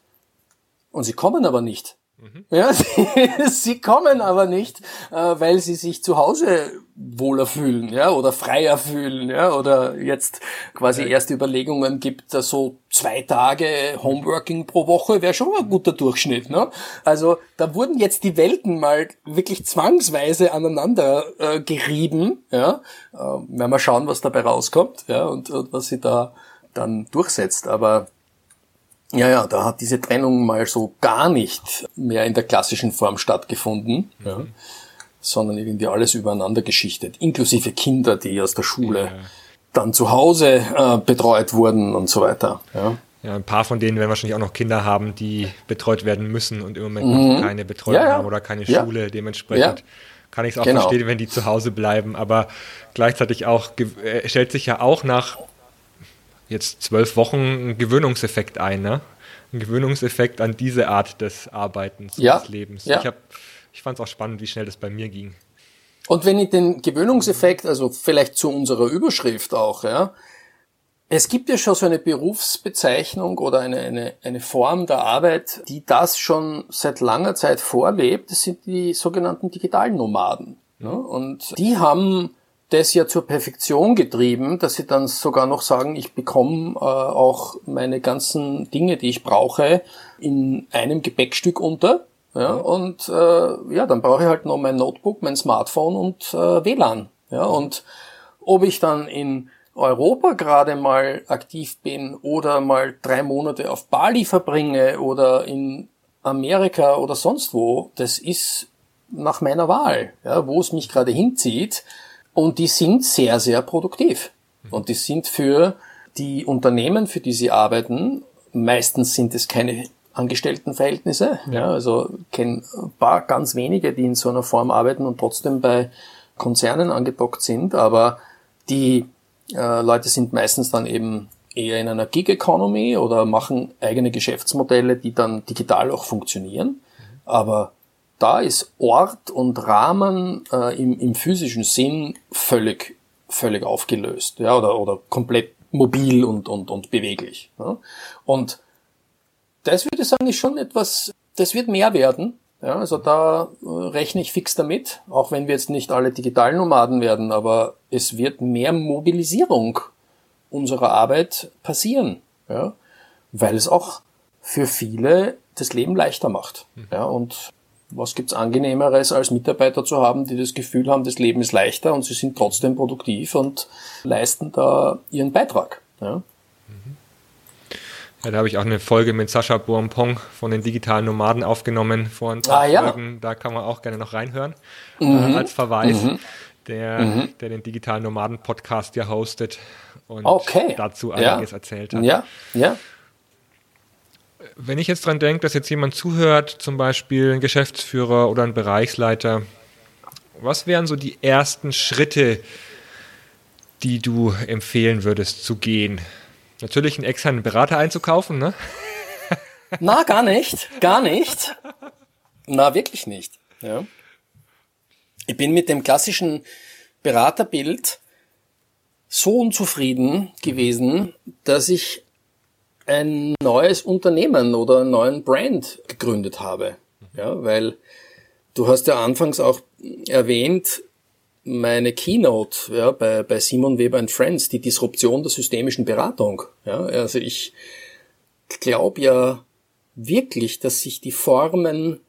Und sie kommen aber nicht. Mhm. Ja, sie, sie, kommen aber nicht, äh, weil sie sich zu Hause wohler fühlen, ja, oder freier fühlen, ja, oder jetzt quasi okay. erste Überlegungen gibt, so zwei Tage Homeworking pro Woche wäre schon ein guter Durchschnitt, ne? Also da wurden jetzt die Welten mal wirklich zwangsweise aneinander äh, gerieben, ja. Äh, werden wir schauen, was dabei rauskommt, ja, und, und was sie da dann durchsetzt, aber ja, ja, da hat diese Trennung mal so gar nicht mehr in der klassischen Form stattgefunden, mhm. ja, sondern irgendwie alles übereinander geschichtet, inklusive Kinder, die aus der Schule ja. dann zu Hause äh, betreut wurden und so weiter. Ja. Ja, ein paar von denen werden wahrscheinlich auch noch Kinder haben, die betreut werden müssen und im Moment mhm. noch keine Betreuung ja, ja. haben oder keine Schule. Dementsprechend kann ich es auch genau. verstehen, wenn die zu Hause bleiben. Aber gleichzeitig auch äh, stellt sich ja auch nach jetzt zwölf Wochen einen Gewöhnungseffekt ein, ne? Ein Gewöhnungseffekt an diese Art des Arbeitens, ja. des Lebens. Ja. Ich, ich fand es auch spannend, wie schnell das bei mir ging. Und wenn ich den Gewöhnungseffekt, also vielleicht zu unserer Überschrift auch, ja, es gibt ja schon so eine Berufsbezeichnung oder eine, eine, eine Form der Arbeit, die das schon seit langer Zeit vorlebt. Das sind die sogenannten digitalen Nomaden. Ne? Und die haben das ja zur Perfektion getrieben, dass sie dann sogar noch sagen, ich bekomme äh, auch meine ganzen Dinge, die ich brauche, in einem Gepäckstück unter. Ja, und äh, ja, dann brauche ich halt noch mein Notebook, mein Smartphone und äh, WLAN. Ja, und ob ich dann in Europa gerade mal aktiv bin oder mal drei Monate auf Bali verbringe oder in Amerika oder sonst wo, das ist nach meiner Wahl, ja, wo es mich gerade hinzieht. Und die sind sehr, sehr produktiv. Und die sind für die Unternehmen, für die sie arbeiten, meistens sind es keine Angestelltenverhältnisse. Ja, also kenne ein paar ganz wenige, die in so einer Form arbeiten und trotzdem bei Konzernen angedockt sind, aber Die äh, Leute sind meistens dann eben eher in einer Gig Economy oder machen eigene Geschäftsmodelle, die dann digital auch funktionieren. Aber da ist Ort und Rahmen äh, im, im physischen Sinn völlig, völlig aufgelöst, ja, oder, oder komplett mobil und, und, und beweglich. Ja. Und das würde ich sagen, ist schon etwas, das wird mehr werden. Ja, also da äh, rechne ich fix damit, auch wenn wir jetzt nicht alle Digitalnomaden werden, aber es wird mehr Mobilisierung unserer Arbeit passieren, ja, weil es auch für viele das Leben leichter macht. Ja, und was gibt's angenehmeres als Mitarbeiter zu haben, die das Gefühl haben, das Leben ist leichter und sie sind trotzdem produktiv und leisten da ihren Beitrag. Ja. Ja, da habe ich auch eine Folge mit Sascha Boampong von den digitalen Nomaden aufgenommen vor ein paar ah, ja. Folgen. Da kann man auch gerne noch reinhören mhm. äh, als Verweis. Mhm. Der, mhm. der den digitalen Nomaden Podcast ja hostet und okay. dazu einiges ja. erzählt hat. Ja, ja. Wenn ich jetzt dran denke, dass jetzt jemand zuhört, zum Beispiel ein Geschäftsführer oder ein Bereichsleiter, was wären so die ersten Schritte, die du empfehlen würdest zu gehen? Natürlich einen externen Berater einzukaufen, ne? Na, gar nicht. Gar nicht. Na, wirklich nicht. Ja. Ich bin mit dem klassischen Beraterbild so unzufrieden gewesen, dass ich ein neues Unternehmen oder einen neuen Brand gegründet habe. Ja, weil du hast ja anfangs auch erwähnt, meine Keynote ja, bei, bei Simon Weber Friends, die Disruption der systemischen Beratung. Ja, also ich glaube ja wirklich, dass sich die Formen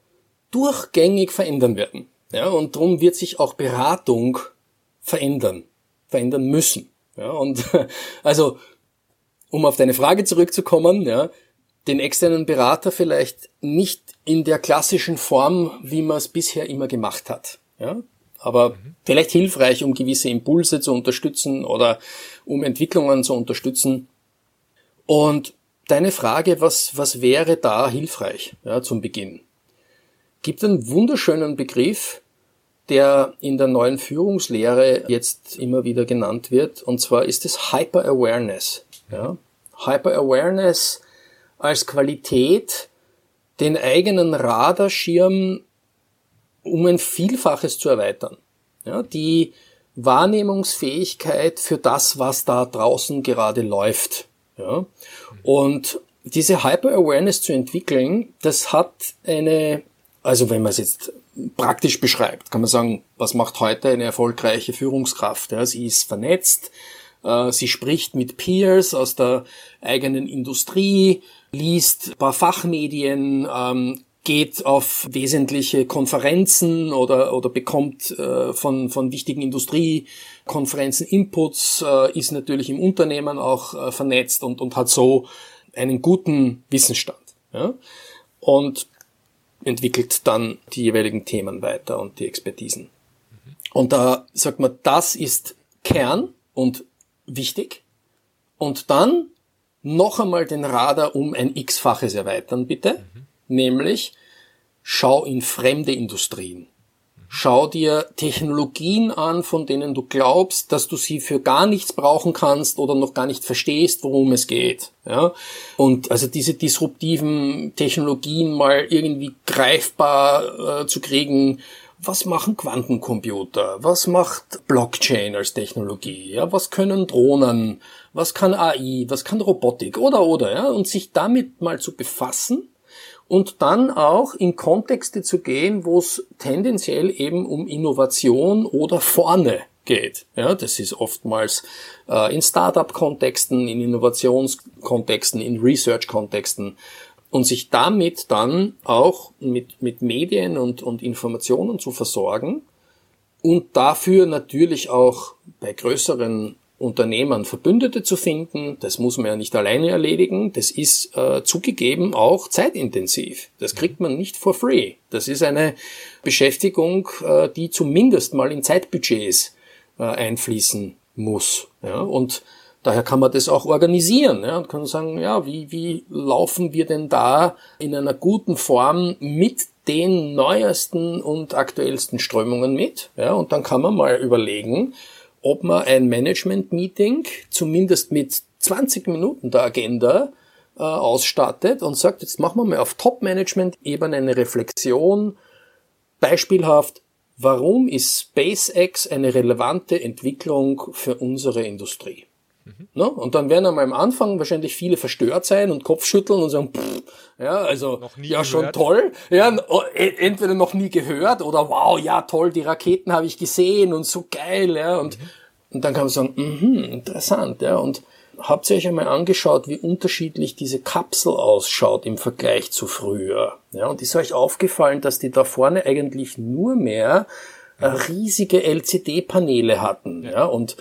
durchgängig verändern werden. Ja, und darum wird sich auch Beratung verändern, verändern müssen. Ja, und also um auf deine Frage zurückzukommen, ja, den externen Berater vielleicht nicht in der klassischen Form, wie man es bisher immer gemacht hat. Ja, aber mhm. vielleicht hilfreich, um gewisse Impulse zu unterstützen oder um Entwicklungen zu unterstützen. Und deine Frage, was, was wäre da hilfreich ja, zum Beginn? Gibt einen wunderschönen Begriff, der in der neuen Führungslehre jetzt immer wieder genannt wird, und zwar ist es Hyper Awareness. Ja? Hyper Awareness als Qualität, den eigenen Radarschirm um ein Vielfaches zu erweitern. Ja, die Wahrnehmungsfähigkeit für das, was da draußen gerade läuft. Ja. Und diese Hyper-Awareness zu entwickeln, das hat eine, also wenn man es jetzt praktisch beschreibt, kann man sagen, was macht heute eine erfolgreiche Führungskraft? Ja, sie ist vernetzt, äh, sie spricht mit Peers aus der eigenen Industrie, liest ein paar Fachmedien, ähm, geht auf wesentliche Konferenzen oder, oder bekommt äh, von, von wichtigen Industriekonferenzen Inputs, äh, ist natürlich im Unternehmen auch äh, vernetzt und, und hat so einen guten Wissensstand. Ja? Und entwickelt dann die jeweiligen Themen weiter und die Expertisen. Mhm. Und da sagt man, das ist Kern und wichtig. Und dann noch einmal den Radar um ein x-faches erweitern, bitte. Mhm nämlich schau in fremde Industrien. Schau dir Technologien an, von denen du glaubst, dass du sie für gar nichts brauchen kannst oder noch gar nicht verstehst, worum es geht. Ja? Und also diese disruptiven Technologien mal irgendwie greifbar äh, zu kriegen. Was machen Quantencomputer? Was macht Blockchain als Technologie? Ja? Was können Drohnen? Was kann AI? Was kann Robotik? Oder, oder, ja? Und sich damit mal zu befassen und dann auch in Kontexte zu gehen, wo es tendenziell eben um Innovation oder vorne geht. Ja, das ist oftmals äh, in Startup-Kontexten, in Innovationskontexten, in Research-Kontexten und sich damit dann auch mit, mit Medien und, und Informationen zu versorgen und dafür natürlich auch bei größeren Unternehmern Verbündete zu finden. Das muss man ja nicht alleine erledigen. Das ist äh, zugegeben auch zeitintensiv. Das kriegt man nicht for free. Das ist eine Beschäftigung, äh, die zumindest mal in Zeitbudgets äh, einfließen muss. Ja? Und daher kann man das auch organisieren ja? und kann sagen, ja, wie, wie laufen wir denn da in einer guten Form mit den neuesten und aktuellsten Strömungen mit? Ja? Und dann kann man mal überlegen, ob man ein Management-Meeting zumindest mit 20 Minuten der Agenda äh, ausstattet und sagt, jetzt machen wir mal auf Top-Management-Ebene eine Reflexion. Beispielhaft, warum ist SpaceX eine relevante Entwicklung für unsere Industrie? Mhm. Und dann werden am Anfang wahrscheinlich viele verstört sein und Kopfschütteln und sagen, pff, ja, also ja schon toll, ja, e, entweder noch nie gehört oder wow, ja toll, die Raketen habe ich gesehen und so geil, ja, und, mhm. und dann kann man sagen, mh, interessant, ja, und habt ihr euch einmal angeschaut, wie unterschiedlich diese Kapsel ausschaut im Vergleich zu früher? Ja, und ist euch aufgefallen, dass die da vorne eigentlich nur mehr äh, riesige LCD-Paneele hatten, ja, und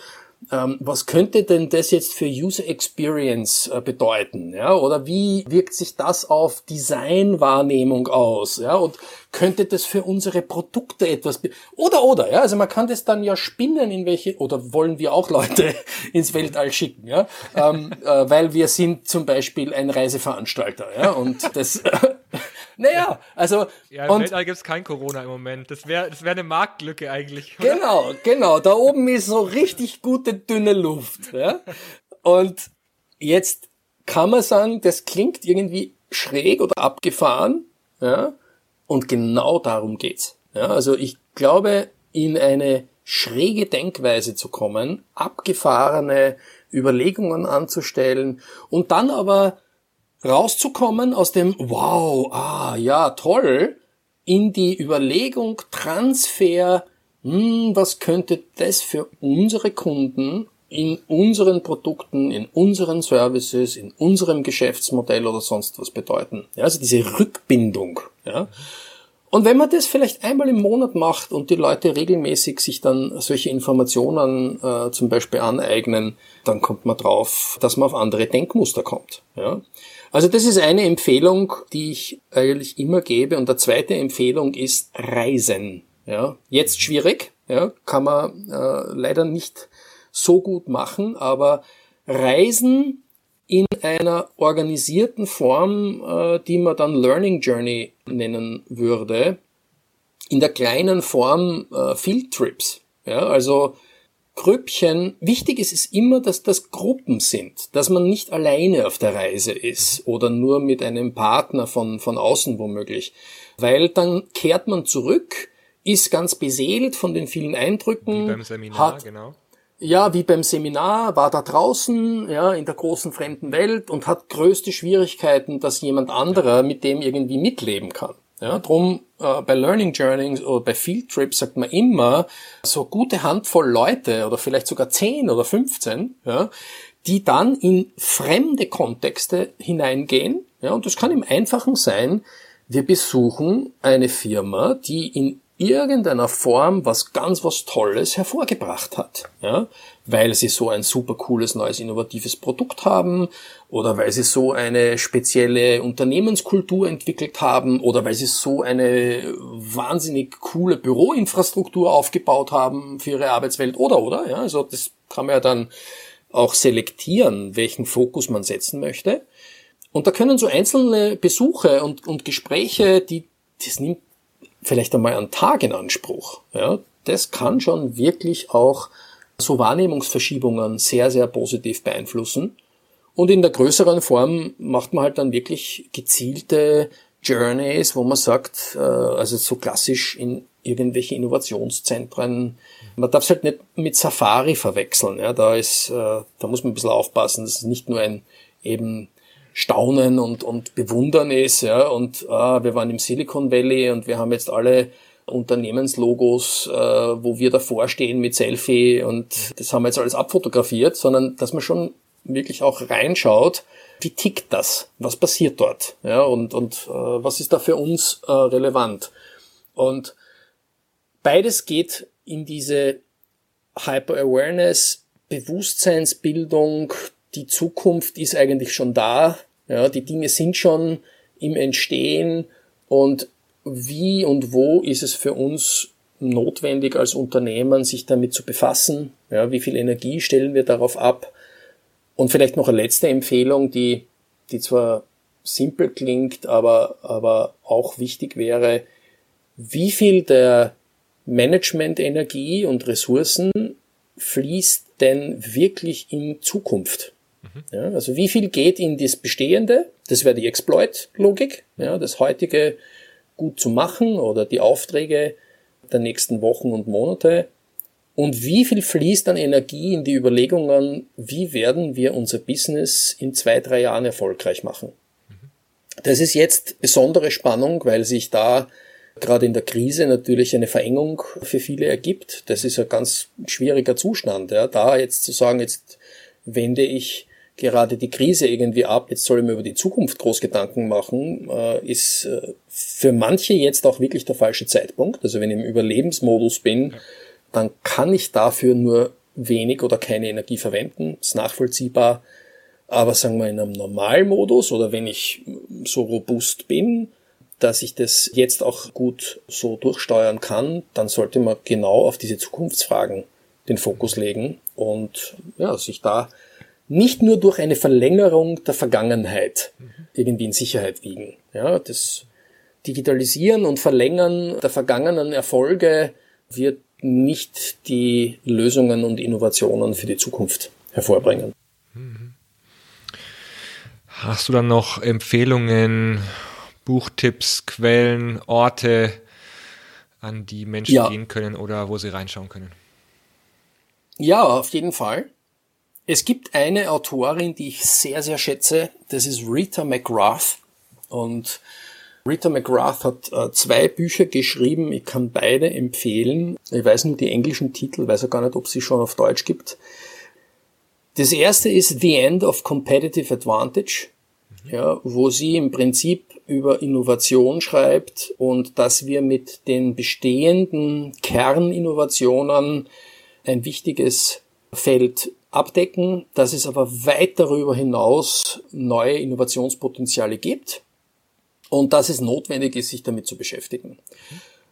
was könnte denn das jetzt für User Experience äh, bedeuten? Ja? Oder wie wirkt sich das auf Designwahrnehmung aus? Ja? Und könnte das für unsere Produkte etwas oder oder ja also man kann das dann ja spinnen in welche oder wollen wir auch Leute ins Weltall schicken ja ähm, äh, weil wir sind zum Beispiel ein Reiseveranstalter ja und das naja, also. Ja, im und, Weltall gibt's kein Corona im Moment. Das wäre das wär eine Marktlücke eigentlich. Oder? Genau, genau. Da oben ist so richtig gute, dünne Luft. Ja? Und jetzt kann man sagen, das klingt irgendwie schräg oder abgefahren. Ja? Und genau darum geht's. Ja? Also ich glaube, in eine schräge Denkweise zu kommen, abgefahrene Überlegungen anzustellen und dann aber rauszukommen aus dem Wow, ah ja, toll, in die Überlegung, Transfer, hm, was könnte das für unsere Kunden in unseren Produkten, in unseren Services, in unserem Geschäftsmodell oder sonst was bedeuten. Ja, also diese Rückbindung. Ja. Und wenn man das vielleicht einmal im Monat macht und die Leute regelmäßig sich dann solche Informationen äh, zum Beispiel aneignen, dann kommt man drauf, dass man auf andere Denkmuster kommt. Ja. Also das ist eine Empfehlung, die ich eigentlich immer gebe. Und der zweite Empfehlung ist Reisen. Ja, jetzt schwierig, ja, kann man äh, leider nicht so gut machen, aber Reisen in einer organisierten Form, äh, die man dann Learning Journey nennen würde, in der kleinen Form äh, Field Trips. Ja, also Grüppchen, wichtig ist es immer, dass das Gruppen sind, dass man nicht alleine auf der Reise ist oder nur mit einem Partner von, von außen womöglich, weil dann kehrt man zurück, ist ganz beseelt von den vielen Eindrücken. Wie beim Seminar, hat, genau. Ja, wie beim Seminar, war da draußen, ja, in der großen fremden Welt und hat größte Schwierigkeiten, dass jemand anderer mit dem irgendwie mitleben kann. Ja, drum äh, bei Learning Journeys oder bei Field Trips sagt man immer so gute Handvoll Leute oder vielleicht sogar 10 oder 15, ja, die dann in fremde Kontexte hineingehen. Ja, und das kann im Einfachen sein, wir besuchen eine Firma, die in irgendeiner Form was ganz was Tolles hervorgebracht hat. Ja? Weil sie so ein super cooles, neues, innovatives Produkt haben oder weil sie so eine spezielle Unternehmenskultur entwickelt haben oder weil sie so eine wahnsinnig coole Büroinfrastruktur aufgebaut haben für ihre Arbeitswelt oder oder. Ja? Also das kann man ja dann auch selektieren, welchen Fokus man setzen möchte. Und da können so einzelne Besuche und, und Gespräche, die, das nimmt vielleicht einmal einen Tag in Anspruch. Ja, das kann schon wirklich auch so Wahrnehmungsverschiebungen sehr, sehr positiv beeinflussen. Und in der größeren Form macht man halt dann wirklich gezielte Journeys, wo man sagt, äh, also so klassisch in irgendwelche Innovationszentren. Man darf es halt nicht mit Safari verwechseln. Ja, da ist, äh, da muss man ein bisschen aufpassen. Das ist nicht nur ein eben Staunen und, und Bewundern ist. Ja, und ah, wir waren im Silicon Valley und wir haben jetzt alle Unternehmenslogos, äh, wo wir davor stehen mit Selfie und das haben wir jetzt alles abfotografiert, sondern dass man schon wirklich auch reinschaut, wie tickt das? Was passiert dort? Ja, und, und äh, was ist da für uns äh, relevant? Und beides geht in diese Hyper-Awareness, Bewusstseinsbildung, die Zukunft ist eigentlich schon da, ja, die Dinge sind schon im Entstehen und wie und wo ist es für uns notwendig als Unternehmen, sich damit zu befassen? Ja, wie viel Energie stellen wir darauf ab? Und vielleicht noch eine letzte Empfehlung, die, die zwar simpel klingt, aber, aber auch wichtig wäre, wie viel der Management-Energie und Ressourcen fließt denn wirklich in Zukunft? Mhm. Ja, also wie viel geht in das Bestehende? Das wäre die Exploit-Logik, ja, das heutige gut zu machen oder die Aufträge der nächsten Wochen und Monate. Und wie viel fließt an Energie in die Überlegungen, wie werden wir unser Business in zwei, drei Jahren erfolgreich machen? Mhm. Das ist jetzt besondere Spannung, weil sich da gerade in der Krise natürlich eine Verengung für viele ergibt. Das ist ein ganz schwieriger Zustand. Ja. Da jetzt zu sagen, jetzt wende ich gerade die Krise irgendwie ab, jetzt soll ich mir über die Zukunft groß Gedanken machen, äh, ist äh, für manche jetzt auch wirklich der falsche Zeitpunkt. Also wenn ich im Überlebensmodus bin, dann kann ich dafür nur wenig oder keine Energie verwenden. ist nachvollziehbar. Aber sagen wir in einem Normalmodus oder wenn ich so robust bin, dass ich das jetzt auch gut so durchsteuern kann, dann sollte man genau auf diese Zukunftsfragen den Fokus legen und ja, sich da nicht nur durch eine Verlängerung der Vergangenheit irgendwie in Sicherheit wiegen. Ja, das Digitalisieren und Verlängern der vergangenen Erfolge wird nicht die Lösungen und Innovationen für die Zukunft hervorbringen. Hast du dann noch Empfehlungen Buchtipps, Quellen, Orte, an die Menschen ja. gehen können oder wo sie reinschauen können? Ja, auf jeden Fall. Es gibt eine Autorin, die ich sehr, sehr schätze. Das ist Rita McGrath. Und Rita McGrath hat äh, zwei Bücher geschrieben. Ich kann beide empfehlen. Ich weiß nur die englischen Titel, weiß auch gar nicht, ob sie schon auf Deutsch gibt. Das erste ist The End of Competitive Advantage, mhm. ja, wo sie im Prinzip über Innovation schreibt und dass wir mit den bestehenden Kerninnovationen ein wichtiges Feld abdecken, dass es aber weit darüber hinaus neue Innovationspotenziale gibt und dass es notwendig ist, sich damit zu beschäftigen.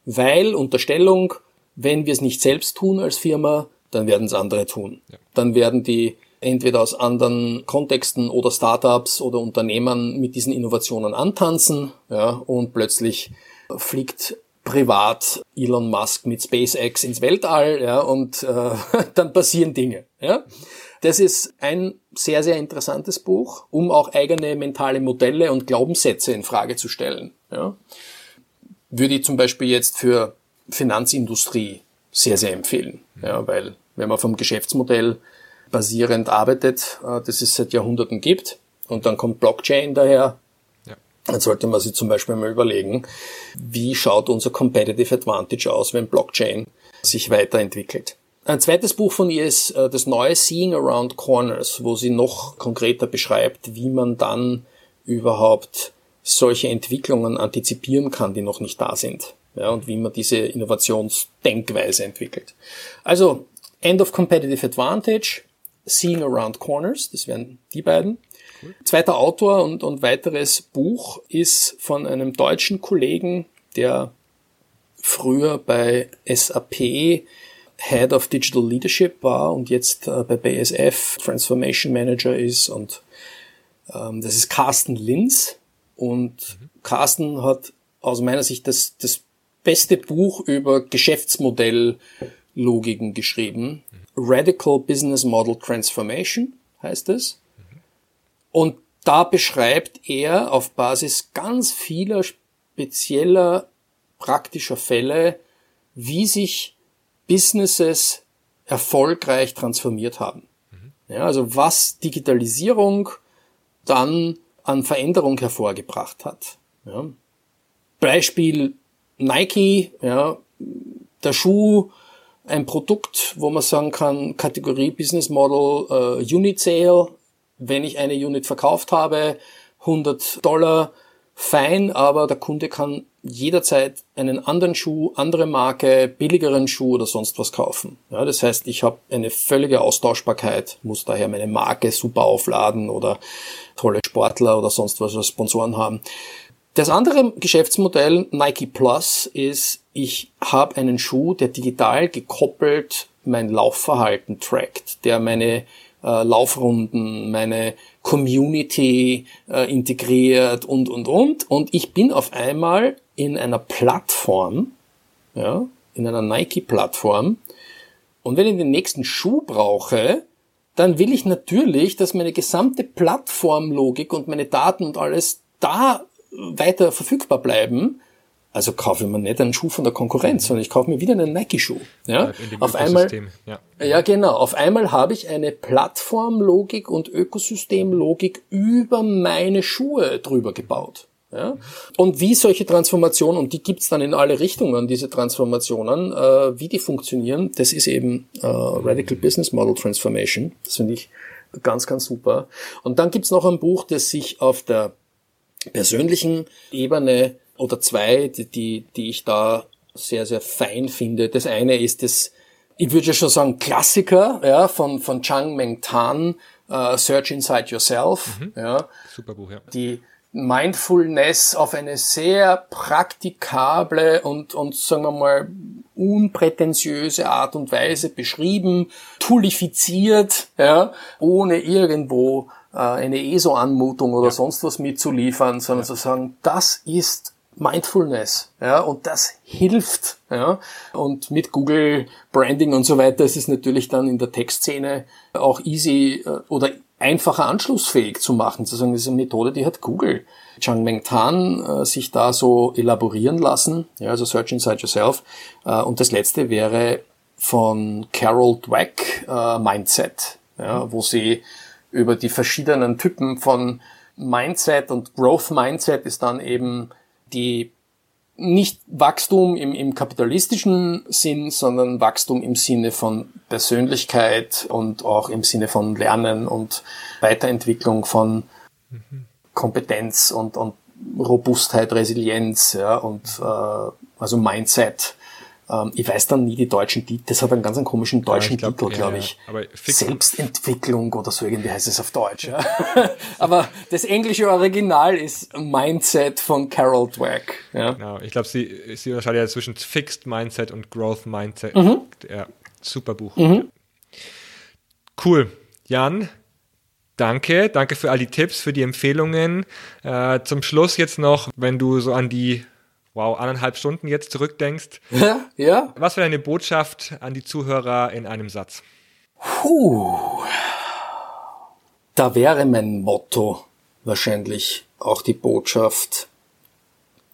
Weil Unterstellung, wenn wir es nicht selbst tun als Firma, dann werden es andere tun. Dann werden die entweder aus anderen Kontexten oder Startups oder Unternehmen mit diesen Innovationen antanzen, ja, und plötzlich fliegt privat Elon Musk mit SpaceX ins Weltall, ja, und äh, dann passieren Dinge, ja. Das ist ein sehr, sehr interessantes Buch, um auch eigene mentale Modelle und Glaubenssätze in Frage zu stellen, ja. Würde ich zum Beispiel jetzt für Finanzindustrie sehr, sehr empfehlen, ja, weil wenn man vom Geschäftsmodell basierend arbeitet, äh, das es seit Jahrhunderten gibt. Und dann kommt Blockchain daher. Dann sollte man sich zum Beispiel mal überlegen, wie schaut unser Competitive Advantage aus, wenn Blockchain sich weiterentwickelt. Ein zweites Buch von ihr ist äh, das neue Seeing Around Corners, wo sie noch konkreter beschreibt, wie man dann überhaupt solche Entwicklungen antizipieren kann, die noch nicht da sind. Ja, und wie man diese Innovationsdenkweise entwickelt. Also, End of Competitive Advantage, Seeing Around Corners, das wären die beiden. Cool. Zweiter Autor und, und weiteres Buch ist von einem deutschen Kollegen, der früher bei SAP Head of Digital Leadership war und jetzt äh, bei BSF Transformation Manager ist und ähm, das ist Carsten Linz und mhm. Carsten hat aus meiner Sicht das, das beste Buch über Geschäftsmodelllogiken geschrieben. Mhm. Radical Business Model Transformation heißt es. Und da beschreibt er auf Basis ganz vieler spezieller praktischer Fälle, wie sich Businesses erfolgreich transformiert haben. Ja, also was Digitalisierung dann an Veränderung hervorgebracht hat. Ja. Beispiel Nike, ja, der Schuh ein Produkt, wo man sagen kann, Kategorie Business Model äh, Unit Sale. Wenn ich eine Unit verkauft habe, 100 Dollar, fein, aber der Kunde kann jederzeit einen anderen Schuh, andere Marke, billigeren Schuh oder sonst was kaufen. Ja, das heißt, ich habe eine völlige Austauschbarkeit, muss daher meine Marke super aufladen oder tolle Sportler oder sonst was als Sponsoren haben. Das andere Geschäftsmodell Nike Plus ist, ich habe einen Schuh, der digital gekoppelt mein Laufverhalten trackt, der meine äh, Laufrunden, meine Community äh, integriert und, und, und. Und ich bin auf einmal in einer Plattform, ja, in einer Nike-Plattform Und wenn ich den nächsten Schuh brauche, dann will ich natürlich, dass meine gesamte Plattformlogik und meine Daten und alles da weiter verfügbar bleiben. Also kaufe ich mir nicht einen Schuh von der Konkurrenz, sondern ich kaufe mir wieder einen Nike-Schuh. Ja? Auf einmal, ja. ja genau, auf einmal habe ich eine Plattformlogik und Ökosystemlogik über meine Schuhe drüber gebaut. Ja? Und wie solche Transformationen, und die gibt's dann in alle Richtungen, diese Transformationen, äh, wie die funktionieren, das ist eben äh, Radical Business Model Transformation. Das finde ich ganz, ganz super. Und dann gibt's noch ein Buch, das sich auf der persönlichen Ebene oder zwei, die, die, die ich da sehr, sehr fein finde. Das eine ist das, ich würde ja schon sagen, Klassiker ja, von, von Chang Meng Tan, uh, Search Inside Yourself. Mhm. Ja, Super Buch, ja. Die Mindfulness auf eine sehr praktikable und, und sagen wir mal unprätentiöse Art und Weise beschrieben, toolifiziert, ja, ohne irgendwo äh, eine ESO-Anmutung oder ja. sonst was mitzuliefern, sondern ja. zu sagen, das ist Mindfulness, ja, und das hilft, ja, und mit Google Branding und so weiter ist es natürlich dann in der Textszene auch easy äh, oder einfacher anschlussfähig zu machen, zu sagen, das ist eine Methode, die hat Google. Chang Meng Tan äh, sich da so elaborieren lassen, ja, also Search Inside Yourself. Äh, und das letzte wäre von Carol Dweck, äh, Mindset, ja, wo sie über die verschiedenen Typen von Mindset und Growth Mindset ist dann eben die nicht Wachstum im, im kapitalistischen Sinn, sondern Wachstum im Sinne von Persönlichkeit und auch im Sinne von Lernen und Weiterentwicklung von mhm. Kompetenz und, und Robustheit, Resilienz ja, und äh, also Mindset. Ähm, ich weiß dann nie die deutschen Titel. Das hat einen ganz einen komischen deutschen ja, glaub, Titel, glaube ja, ich. Aber Selbstentwicklung oder so irgendwie heißt es auf Deutsch. Ja. Aber das englische Original ist Mindset von Carol Dweck. Ja. Genau. Ich glaube, sie, sie unterscheidet ja zwischen Fixed Mindset und Growth Mindset. Mhm. Ja, super Buch. Mhm. Cool. Jan, danke. Danke für all die Tipps, für die Empfehlungen. Äh, zum Schluss jetzt noch, wenn du so an die wow, anderthalb Stunden jetzt zurückdenkst. Ja, ja. Was wäre deine Botschaft an die Zuhörer in einem Satz? Puh. Da wäre mein Motto wahrscheinlich auch die Botschaft.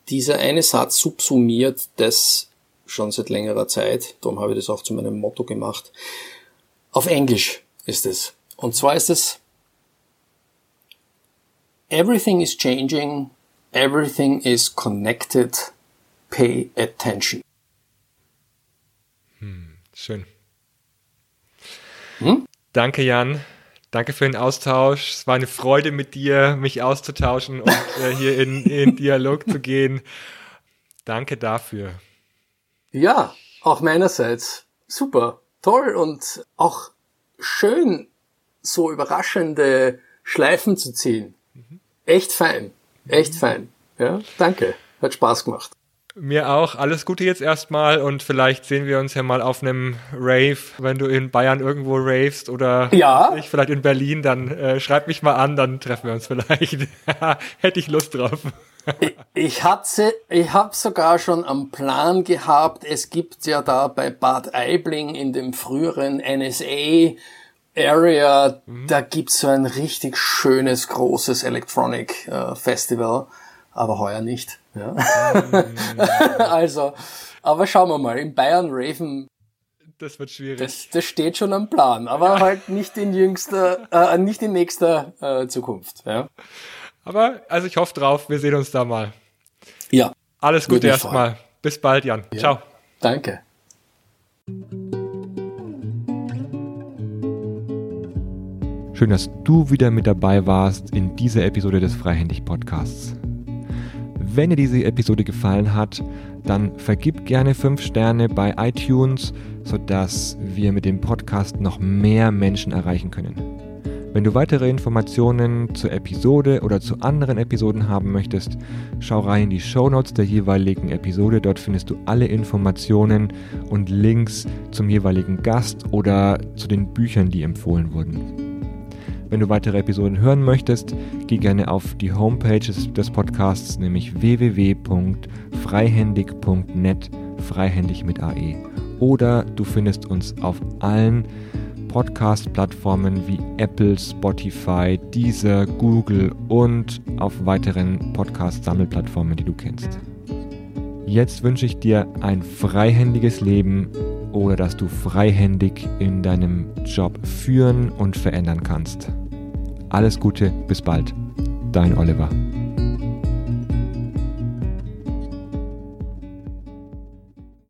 Dieser eine Satz subsumiert das schon seit längerer Zeit. Darum habe ich das auch zu meinem Motto gemacht. Auf Englisch ist es. Und zwar ist es Everything is changing Everything is connected. Pay attention. Hm, schön. Hm? Danke, Jan. Danke für den Austausch. Es war eine Freude mit dir, mich auszutauschen und äh, hier in, in Dialog zu gehen. Danke dafür. Ja, auch meinerseits. Super, toll und auch schön, so überraschende Schleifen zu ziehen. Mhm. Echt fein. Echt fein. Ja, danke. Hat Spaß gemacht. Mir auch. Alles Gute jetzt erstmal und vielleicht sehen wir uns ja mal auf einem Rave, wenn du in Bayern irgendwo ravest oder ja. ich vielleicht in Berlin, dann äh, schreib mich mal an, dann treffen wir uns vielleicht. Hätte ich Lust drauf. ich, ich hatte, ich habe sogar schon am Plan gehabt, es gibt ja da bei Bad Aibling in dem früheren NSA Area, mhm. da gibt's so ein richtig schönes, großes Electronic äh, Festival, aber heuer nicht. Ja. Mhm. also, aber schauen wir mal, in Bayern Raven. Das wird schwierig. Das, das steht schon am Plan, aber halt nicht in jüngster, äh, nicht in nächster äh, Zukunft. Ja. Aber also ich hoffe drauf, wir sehen uns da mal. Ja. Alles Gute erstmal. Bis bald, Jan. Ja. Ciao. Danke. Schön, dass du wieder mit dabei warst in dieser Episode des Freihändig Podcasts. Wenn dir diese Episode gefallen hat, dann vergib gerne 5 Sterne bei iTunes, sodass wir mit dem Podcast noch mehr Menschen erreichen können. Wenn du weitere Informationen zur Episode oder zu anderen Episoden haben möchtest, schau rein in die Show Notes der jeweiligen Episode. Dort findest du alle Informationen und Links zum jeweiligen Gast oder zu den Büchern, die empfohlen wurden. Wenn du weitere Episoden hören möchtest, geh gerne auf die Homepage des Podcasts, nämlich www.freihändig.net, freihändig mit AE. oder du findest uns auf allen Podcast-Plattformen wie Apple, Spotify, Deezer, Google und auf weiteren Podcast-Sammelplattformen, die du kennst. Jetzt wünsche ich dir ein freihändiges Leben oder dass du freihändig in deinem Job führen und verändern kannst. Alles Gute, bis bald. Dein Oliver.